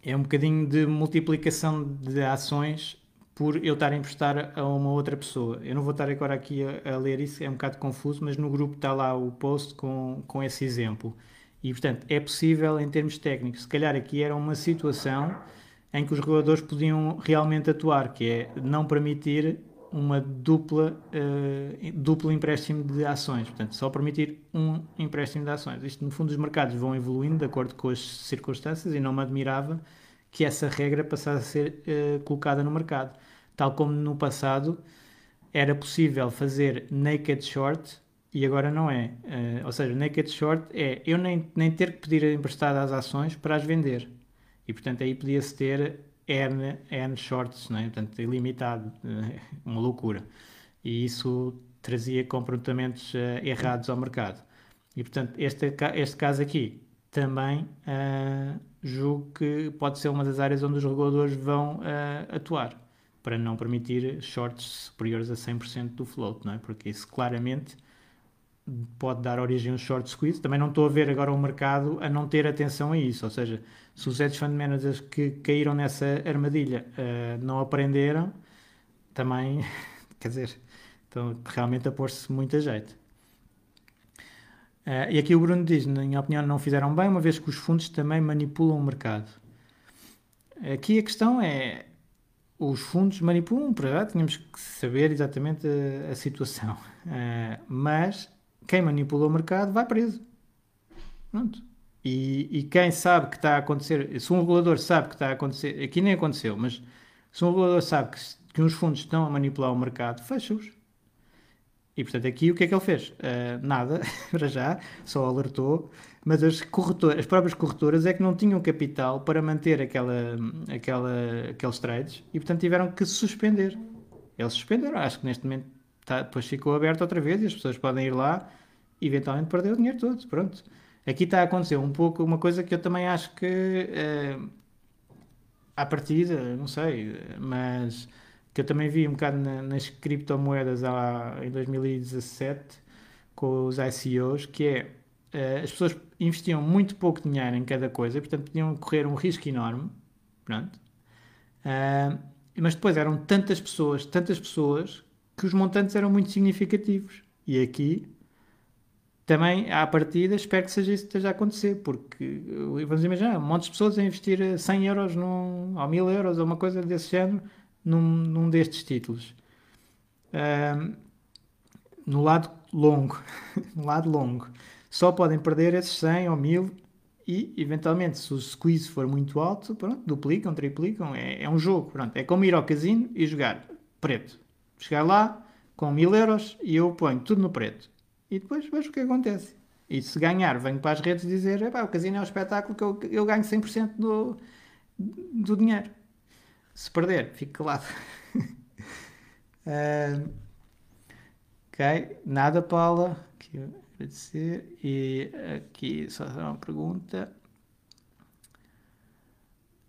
é um bocadinho de multiplicação de ações por eu estar a emprestar a uma outra pessoa. Eu não vou estar agora aqui a, a, ler isso, é um bocado confuso, mas no grupo está lá o post com, com esse exemplo. E, portanto, é possível em termos técnicos. Se calhar aqui era uma situação em que os reguladores podiam realmente atuar, que é não permitir uma dupla, uh, duplo empréstimo de ações. Portanto, só permitir um empréstimo de ações. Isto, no fundo, os mercados vão evoluindo de acordo com as circunstâncias e não me admirava que essa regra passasse a ser uh, colocada no mercado. Tal como no passado era possível fazer naked short e agora não é. Uh, ou seja, naked short é eu nem, nem ter que pedir emprestado as ações para as vender. E portanto aí podia-se ter N, N shorts, não é? portanto ilimitado, uh, uma loucura. E isso trazia comportamentos uh, errados ao mercado. E portanto este, este caso aqui também julgo que pode ser uma das áreas onde os reguladores vão uh, atuar para não permitir shorts superiores a 100% do float, não é? Porque isso claramente pode dar origem a um short squeeze. Também não estou a ver agora o mercado a não ter atenção a isso, ou seja, se os hedge fund managers que caíram nessa armadilha uh, não aprenderam, também, quer dizer, estão realmente a pôr-se muito a jeito. Uh, e aqui o Bruno diz, na minha opinião, não fizeram bem, uma vez que os fundos também manipulam o mercado. Aqui a questão é, os fundos manipulam, para já tínhamos que saber exatamente a, a situação. Uh, mas quem manipula o mercado vai preso. Pronto. E, e, quem sabe que está a acontecer, se um regulador sabe que está a acontecer, aqui nem aconteceu, mas se um regulador sabe que, que uns fundos estão a manipular o mercado, fecha-os. E portanto, aqui o que é que ele fez? Uh, nada, para já, só alertou, mas as, corretoras, as próprias corretoras é que não tinham capital para manter aquela, aquela, aqueles trades e portanto tiveram que suspender. Eles suspenderam, acho que neste momento tá, depois ficou aberto outra vez e as pessoas podem ir lá eventualmente perder o dinheiro todo. Pronto. Aqui está a acontecer um pouco uma coisa que eu também acho que uh, à partida, não sei, mas que eu também vi um bocado na, nas criptomoedas lá em 2017 com os ICOs, que é uh, as pessoas investiam muito pouco dinheiro em cada coisa, portanto podiam correr um risco enorme, pronto. Uh, mas depois eram tantas pessoas, tantas pessoas, que os montantes eram muito significativos. E aqui também, à partida, espero que seja isso que esteja a acontecer, porque vamos imaginar, um monte de pessoas a investir 100 euros num, ou 1000 euros ou uma coisa desse género num, num destes títulos. Um, no lado longo, no lado longo, só podem perder esses 100 ou 1000 e, eventualmente, se o squeeze for muito alto, pronto, duplicam, triplicam, é, é um jogo, pronto, é como ir ao casino e jogar preto. Chegar lá com 1000 euros e eu ponho tudo no preto. E depois vejo o que acontece. E se ganhar, venho para as redes dizer: o casino é um espetáculo que eu, eu ganho 100% do, do dinheiro. Se perder, fico calado. uh, ok, nada, Paula. Aqui, agradecer. E aqui só uma pergunta.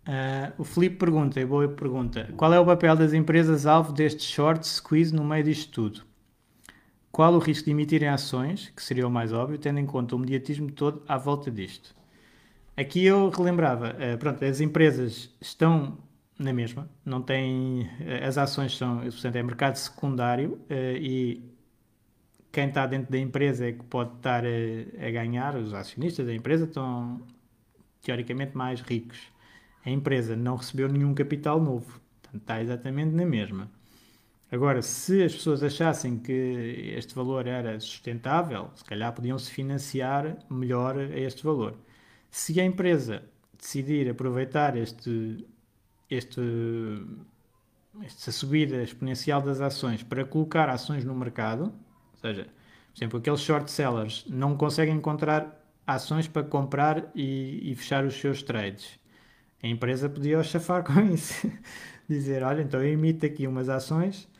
Uh, o Felipe pergunta, e boa pergunta: qual é o papel das empresas alvo deste short squeeze no meio disto tudo? Qual o risco de emitirem ações, que seria o mais óbvio, tendo em conta o mediatismo todo à volta disto. Aqui eu relembrava, uh, pronto, as empresas estão na mesma, não têm, uh, as ações são, portanto, é mercado secundário uh, e quem está dentro da empresa é que pode estar a, a, ganhar, os acionistas da empresa estão teoricamente mais ricos. A empresa não recebeu nenhum capital novo, portanto, está exatamente na mesma. Agora, se as pessoas achassem que este valor era sustentável, se calhar podiam se financiar melhor a este valor. Se a empresa decidir aproveitar este, este, esta subida exponencial das ações para colocar ações no mercado, ou seja, por exemplo, aqueles short sellers não conseguem encontrar ações para comprar e, e fechar os seus trades. A empresa podia chafar com isso. Dizer, olha, então eu emito aqui umas ações,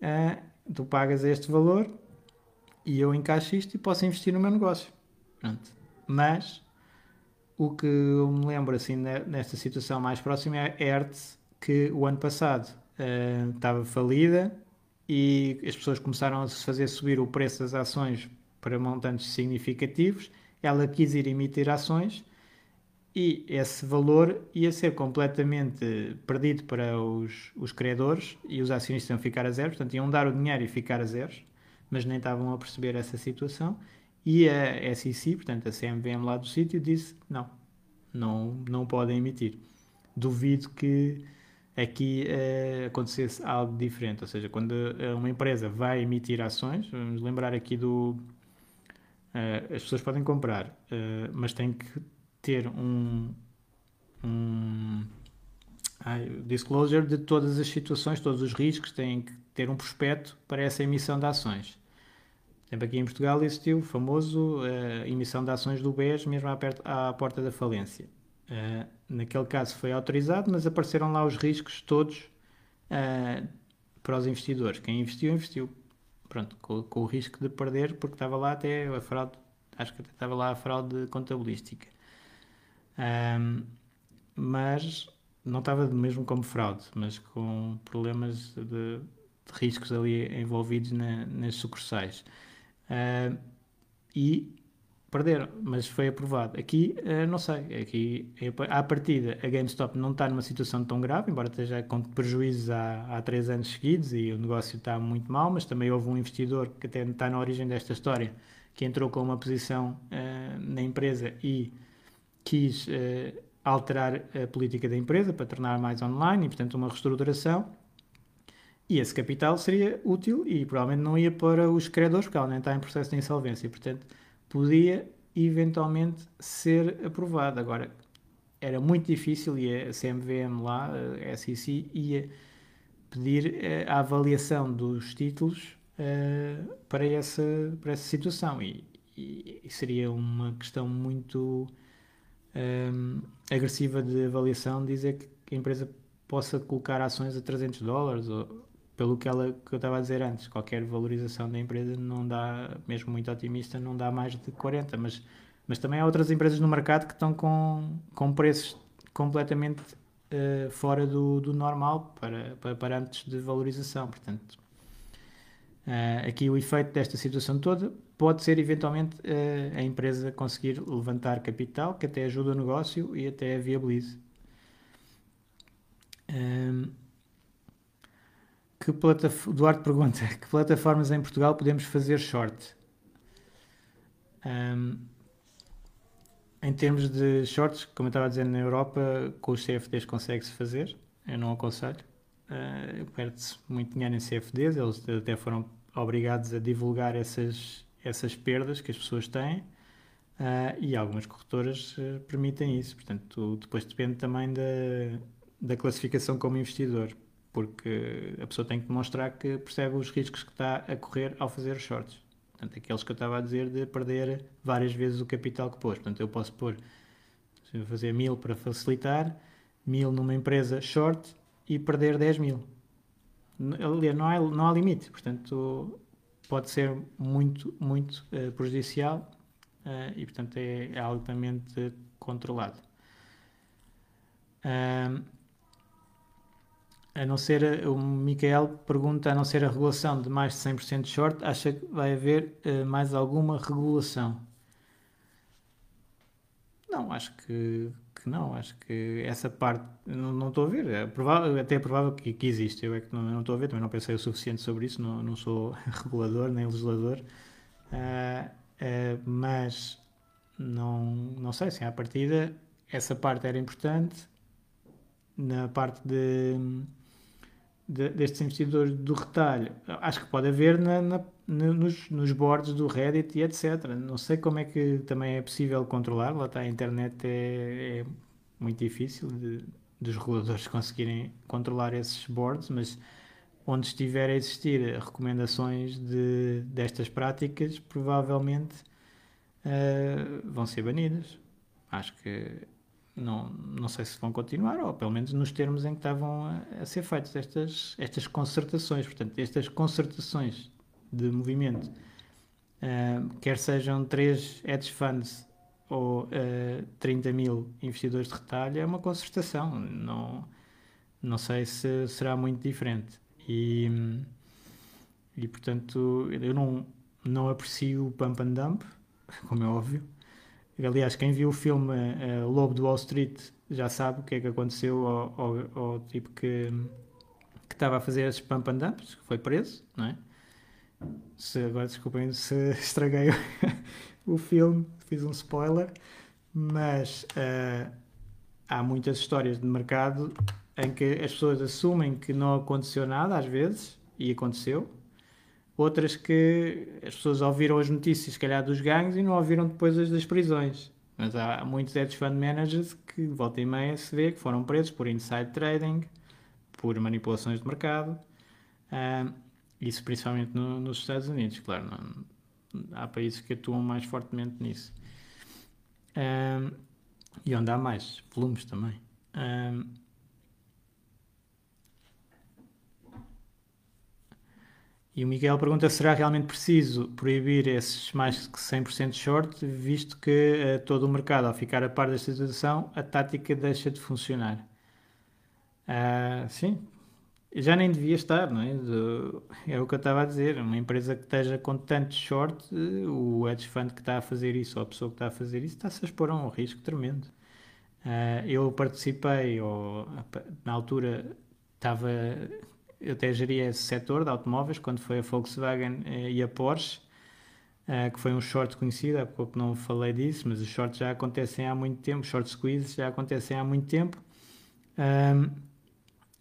uh, tu pagas este valor e eu encaixo isto e posso investir no meu negócio. Pronto. Mas o que eu me lembro assim nesta situação mais próxima é a Hertz, que o ano passado uh, estava falida e as pessoas começaram a fazer subir o preço das ações para montantes significativos. Ela quis ir emitir ações e esse valor ia ser completamente perdido para os, os credores e os acionistas iam ficar a zero, portanto iam dar o dinheiro e ficar a zeros, mas nem estavam a perceber essa situação. E a SEC, portanto a CMVM lá do sítio, disse não, não, não podem emitir. Duvido que aqui uh, acontecesse algo diferente, ou seja, quando uma empresa vai emitir ações, vamos lembrar aqui do... Uh, as pessoas podem comprar, uh, mas tem que ter um, um disclosure de todas as situações, todos os riscos, têm que ter um prospecto para essa emissão de ações exemplo, aqui em Portugal existiu o famoso uh, emissão de ações do BES mesmo à, perto, à porta da falência. Uh, naquele caso foi autorizado, mas apareceram lá os riscos todos uh, para os investidores. Quem investiu, investiu. Pronto, com, com, o risco de perder, porque estava lá até a fraude, acho que até estava lá a fraude contabilística. Um, mas não estava mesmo como fraude, mas com problemas de, de riscos ali envolvidos na, nas sucursais. Uh, e perderam, mas foi aprovado. Aqui, uh, não sei, aqui, à partida, a GameStop não está numa situação tão grave, embora esteja com prejuízos há, há três anos seguidos e o negócio está muito mal, mas também houve um investidor que até está na origem desta história, que entrou com uma posição uh, na empresa e quis alterar a política da empresa para tornar mais online e, portanto, uma reestruturação e esse capital seria útil e provavelmente não ia para os credores, porque ela nem está em processo de insolvência. Portanto, podia eventualmente ser aprovado. Agora, era muito difícil e a CMVM lá, a SEC, ia pedir eh, a avaliação dos títulos uh, para, essa, para essa situação. E, e seria uma questão muito um, agressiva de avaliação dizer que a empresa possa colocar ações a 300 dólares ou, pelo que, ela, que eu estava a dizer antes, qualquer valorização da empresa não dá, mesmo muito otimista, não dá mais de 40, mas, mas também há outras empresas no mercado que estão com, com preços completamente uh, fora do, do normal para, para parâmetros de valorização, portanto uh, aqui o efeito desta situação toda pode ser eventualmente uh, a empresa conseguir levantar capital que até ajuda o negócio e até viabilize. Um, que plataforma, Duarte pergunta, que plataformas em Portugal podemos fazer short? Um, em termos de shorts, como eu estava a dizer, na Europa, com os CFDs consegue-se fazer, eu não aconselho. Uh, Perde-se muito dinheiro em CFDs, eles até foram obrigados a divulgar essas, essas perdas que as pessoas têm uh, e algumas corretoras uh, permitem isso. Portanto, depois depende também da, da classificação como investidor porque a pessoa tem que demonstrar que percebe os riscos que está a correr ao fazer os shorts. Portanto, aqueles que eu estava a dizer de perder várias vezes o capital que pôs. Portanto, eu posso pôr, se eu fazer mil para facilitar, mil numa empresa short e perder 10 mil. Não há, não há limite, portanto, pode ser muito, muito uh, prejudicial uh, e, portanto, é, é altamente controlado. Uh, a não ser, o Micael pergunta, a não ser a regulação de mais de 100% de short, acha que vai haver uh, mais alguma regulação? Não, acho que, que, não, acho que essa parte não, não estou a ver, é provável, até é provável que, que existe, eu é que não, não, estou a ver, também não pensei o suficiente sobre isso, não, não sou regulador nem legislador, uh, uh, mas não, não sei, se assim, à partida essa parte era importante, na parte de de, destes investidores do retalho, acho que pode haver na, na, nos, nos boards do Reddit e etc. Não sei como é que também é possível controlar, lá está, a internet é, é muito difícil de, dos reguladores conseguirem controlar esses boards, mas onde estiver a existir recomendações de, destas práticas, provavelmente uh, vão ser banidas. Acho que não, não sei se vão continuar, ou pelo menos nos termos em que estavam a, a ser feitas estas, estas concertações. Portanto, estas concertações de movimento, uh, quer sejam três hedge funds ou uh, ah, 30 mil investidores de retalho, é uma concertação. Não, não sei se será muito diferente. E, e portanto, eu não, não aprecio o pump and dump, como é óbvio. Aliás, quem viu o filme uh, Lobo do Wall Street já sabe o que é que aconteceu ao, ao, ao tipo que, que estava a fazer esses pump and dumps, que foi preso, não é? Se, agora desculpem se estraguei o filme, fiz um spoiler, mas uh, há muitas histórias de mercado em que as pessoas assumem que não aconteceu nada às vezes, e aconteceu, outras que as pessoas ouviram as notícias, se calhar, dos ganhos e não ouviram depois as das prisões. Mas há muitos hedge fund managers que, volta e meia, se vê que foram presos por inside trading, por manipulações de mercado. Uh, isso principalmente no, nos Estados Unidos, claro. Não, há países que atuam mais fortemente nisso. Uh, e onde há mais volumes também. Uh, E o Miguel pergunta: será realmente preciso proibir esses mais que 100% short, visto que uh, todo o mercado, ao ficar a par desta situação, a tática deixa de funcionar? Uh, sim, já nem devia estar, não é? É o que eu estava a dizer. Uma empresa que esteja com tanto short, o hedge fund que está a fazer isso, ou a pessoa que está a fazer isso, está-se a expor a um risco tremendo. Uh, eu participei, ou, na altura estava eu até geria esse setor de automóveis quando foi a Volkswagen eh, e a Porsche, eh, que foi um short conhecido, há pouco não falei disso, mas os shorts já acontecem há muito tempo, short squeeze já acontecem há muito tempo. Um,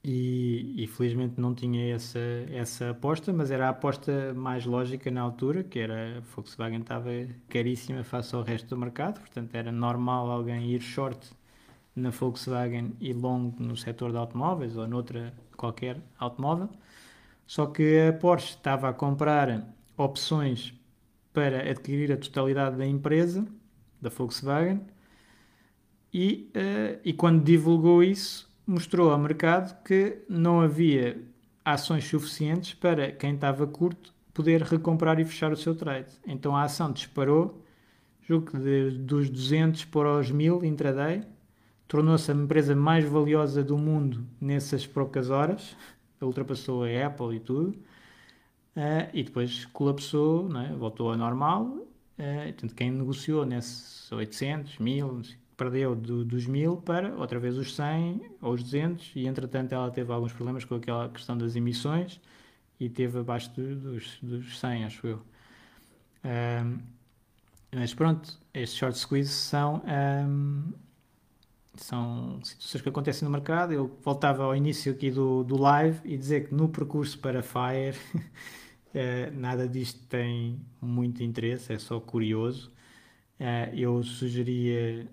e, e, felizmente não tinha essa, essa aposta, mas era a aposta mais lógica na altura, que era a Volkswagen estava caríssima face ao resto do mercado, portanto era normal alguém ir short na Volkswagen e long no setor de automóveis ou noutra qualquer automóvel. Só que a Porsche estava a comprar opções para adquirir a totalidade da empresa, da Volkswagen, e, uh, e quando divulgou isso, mostrou ao mercado que não havia ações suficientes para quem estava curto poder recomprar e fechar o seu trade. Então a ação disparou, julgo que de, dos 200 para os 1000 intraday, tornou-se a empresa mais valiosa do mundo nessas poucas horas, ultrapassou a Apple e tudo, uh, e depois colapsou, é? voltou ao normal. Uh, quem negociou nesses 800, 1000, perdeu do, dos 1000 para outra vez os 100 ou os 200, e entretanto ela teve alguns problemas com aquela questão das emissões e teve abaixo do, dos, dos 100, acho eu. Um, mas pronto, estes short squeezes são um, são situações que acontecem no mercado. Eu voltava ao início aqui do, do live e dizer que no percurso para Fire eh, nada disto tem muito interesse, é só curioso. Eh, eu sugeria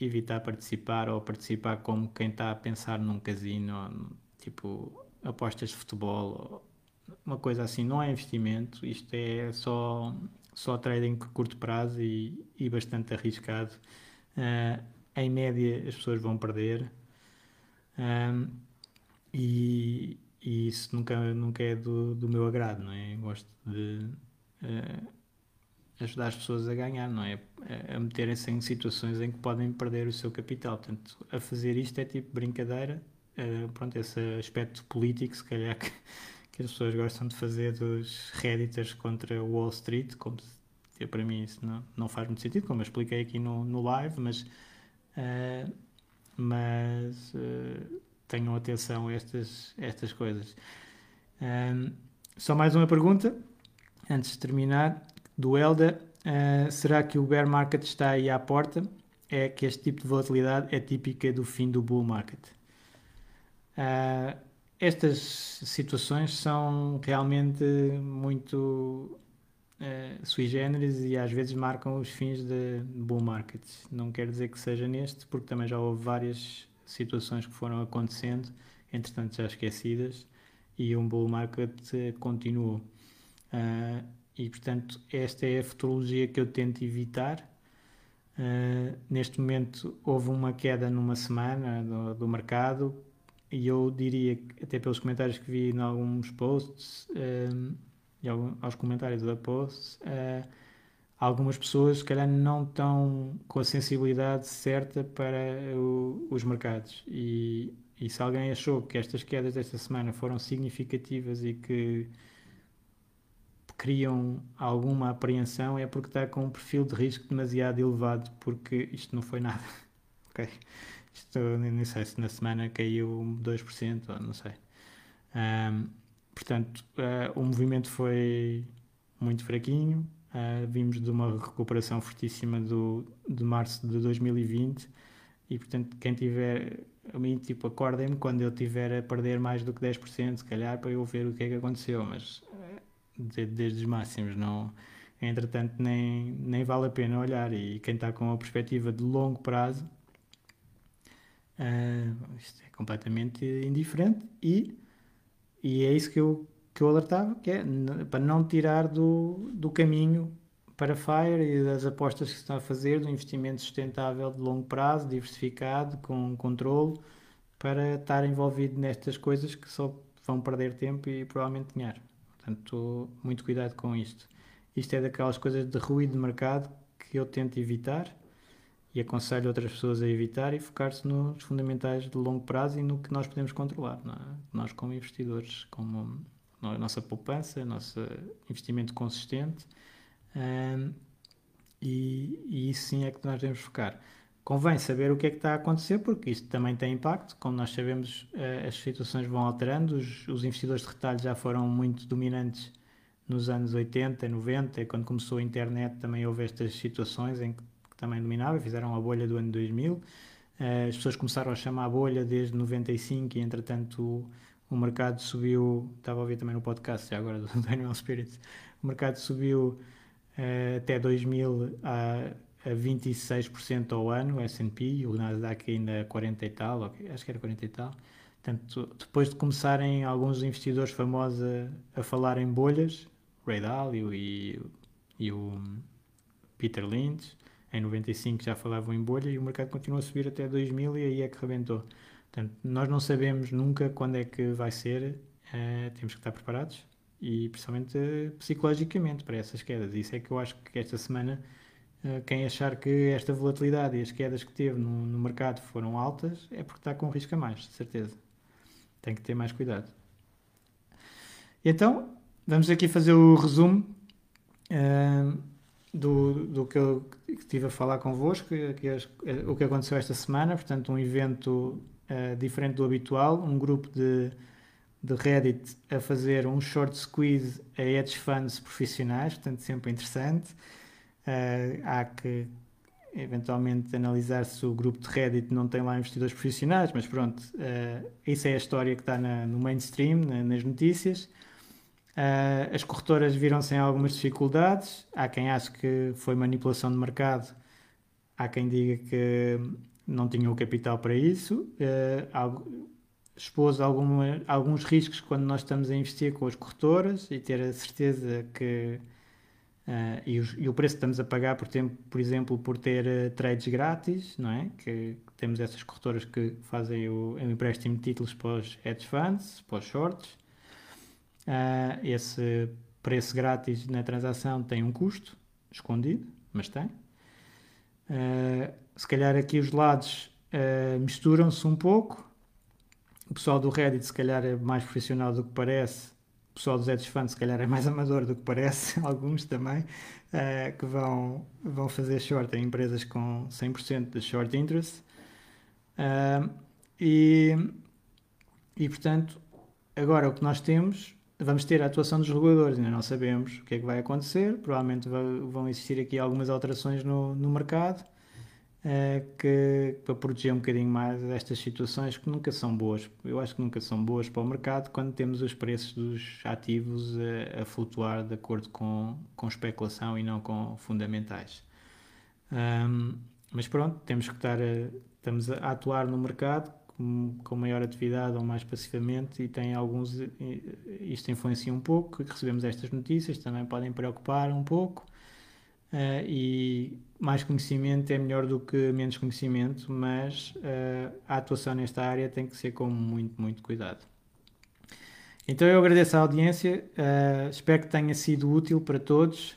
evitar participar ou participar como quem está a pensar num casino, tipo apostas de futebol, uma coisa assim. Não é investimento, isto é só, só trading curto prazo e, e bastante arriscado. Uh, em média as pessoas vão perder um, e, e, isso nunca, nunca é do, do meu agrado, não é? Eu gosto de uh, ajudar as pessoas a ganhar, não é? A, meterem-se em situações em que podem perder o seu capital. Portanto, a fazer isto é tipo brincadeira, uh, pronto, esse aspecto político, se calhar, que, que, as pessoas gostam de fazer dos Redditors contra Wall Street, como se, para mim isso não, não faz muito sentido, como eu expliquei aqui no, no live, mas, uh, mas uh, tenham atenção a estas, estas coisas. Um, só mais uma pergunta, antes de terminar, do Elda. Uh, será que o bear market está aí à porta? É que este tipo de volatilidade é típica do fim do bull market. Uh, estas situações são realmente muito uh, sui generis e às vezes marcam os fins de bull markets. Não quer dizer que seja neste, porque também já houve várias situações que foram acontecendo, entretanto já esquecidas, e um bull market continuou. Uh, e portanto, esta é a futurologia que eu tento evitar. Uh, neste momento, houve uma queda numa semana do, do, mercado, e eu diria, até pelos comentários que vi em alguns posts, uh, e aos comentários da post, uh, algumas pessoas, se calhar, não estão com a sensibilidade certa para o, os mercados. E, e se alguém achou que estas quedas desta semana foram significativas e que criam alguma apreensão é porque está com um perfil de risco demasiado elevado, porque isto não foi nada. ok? Isto, nem sei se na semana caiu 2%, ou não sei. Um, portanto, uh, o movimento foi muito fraquinho. Uh, vimos de uma recuperação fortíssima do, de março de 2020 e, portanto, quem tiver a mim, tipo, acordem-me quando eu tiver a perder mais do que 10%, se calhar, para eu ver o que é que aconteceu, mas desde os máximos, não, entretanto nem, nem vale a pena olhar. E quem está com a perspectiva de longo prazo uh, isto é completamente indiferente. E, e é isso que eu, que eu alertava, que é para não tirar do, do caminho para FIRE e das apostas que se estão a fazer do investimento sustentável de longo prazo, diversificado, com controle, para estar envolvido nestas coisas que só vão perder tempo e provavelmente dinheiro. Portanto, muito cuidado com isto. Isto é daquelas coisas de ruído de mercado que eu tento evitar e aconselho outras pessoas a evitar e focar-se nos fundamentais de longo prazo e no que nós podemos controlar. É? Nós, como investidores, como a nossa poupança, nosso investimento consistente, um, e, e isso sim é que nós devemos focar convém saber o que é que está a acontecer, porque isto também tem impacto. Como nós sabemos, eh, as situações vão alterando, os, os, investidores de retalho já foram muito dominantes nos anos 80, 90, quando começou a internet também houve estas situações em que, que também dominava, fizeram a bolha do ano 2000. Eh, as pessoas começaram a chamar a bolha desde 95 e, entretanto, o, o mercado subiu, estava a ouvir também no podcast já agora do Daniel Spirits, o mercado subiu uh, até 2000 a a 26% ao ano, o S&P, o Nasdaq ainda a 40 e tal, acho que era 40 e tal. Portanto, depois de começarem alguns investidores famosos a, a falar em bolhas, Ray Dalio e, e o Peter Lynch, em 95 já falavam em bolha e o mercado continuou a subir até 2000 e aí é que rebentou. Portanto, nós não sabemos nunca quando é que vai ser, uh, temos que estar preparados e principalmente psicologicamente para essas quedas. Isso é que eu acho que esta semana quem achar que esta volatilidade e as quedas que teve no, no, mercado foram altas é porque está com risco a mais, de certeza. Tem que ter mais cuidado. Então, vamos aqui fazer o resumo uh, do, do que eu estive a falar convosco, que, que, o que aconteceu esta semana. Portanto, um evento uh, diferente do habitual, um grupo de, de Reddit a fazer um short squeeze a hedge funds profissionais, portanto, sempre interessante. Uh, há que eventualmente analisar se o grupo de Reddit não tem lá investidores profissionais, mas pronto, uh, isso é a história que está na, no mainstream, na, nas notícias. Uh, as corretoras viram-se em algumas dificuldades. Há quem ache que foi manipulação de mercado, há quem diga que não tinham o capital para isso. Uh, expôs alguma, alguns riscos quando nós estamos a investir com as corretoras e ter a certeza que Uh, e, e, o preço que estamos a pagar, por, tempo, por exemplo, por ter uh, trades grátis, não é? Que, temos essas corretoras que fazem o, o empréstimo de títulos para os hedge funds, para os shorts. Uh, esse preço grátis na transação tem um custo escondido, mas tem. se calhar aqui os lados misturam-se um pouco o pessoal do Reddit se calhar é mais profissional do que parece, o pessoal dos hedge funds se calhar é mais amador do que parece, alguns também, uh, que vão, vão fazer short em empresas com 100% de short interest. Uh, e, e, portanto, agora o que nós temos, vamos ter a atuação dos reguladores, ainda não sabemos o que é que vai acontecer, provavelmente vão existir aqui algumas alterações no, no mercado, que, para proteger um bocadinho mais estas situações que nunca são boas. Eu acho que nunca são boas para o mercado quando temos os preços dos ativos a, a flutuar de acordo com, com especulação e não com fundamentais. Um, mas pronto, temos que estar a, estamos a atuar no mercado com, com maior atividade ou mais passivamente e tem alguns isto influencia um pouco recebemos estas notícias também podem preocupar um pouco Uh, e mais conhecimento é melhor do que menos conhecimento, mas uh, a atuação nesta área tem que ser com muito, muito cuidado. Então eu agradeço a audiência, uh, espero que tenha sido útil para todos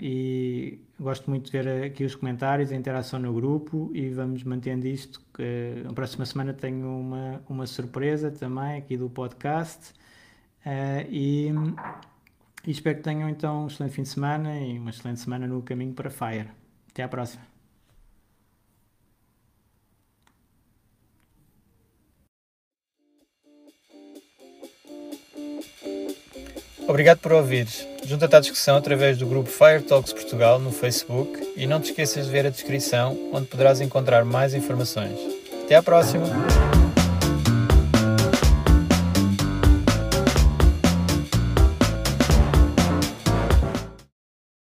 e gosto muito de ver aqui os comentários, a interação no grupo e vamos mantendo isto. Que, na próxima semana tenho uma, uma surpresa também aqui do podcast e e espero que tenham então um excelente fim de semana e uma excelente semana no caminho para Fire. Até à próxima. Obrigado por ouvires. Junta-te à discussão através do grupo Fire Talks Portugal no Facebook e não te esqueças de ver a descrição onde poderás encontrar mais informações. Até à próxima!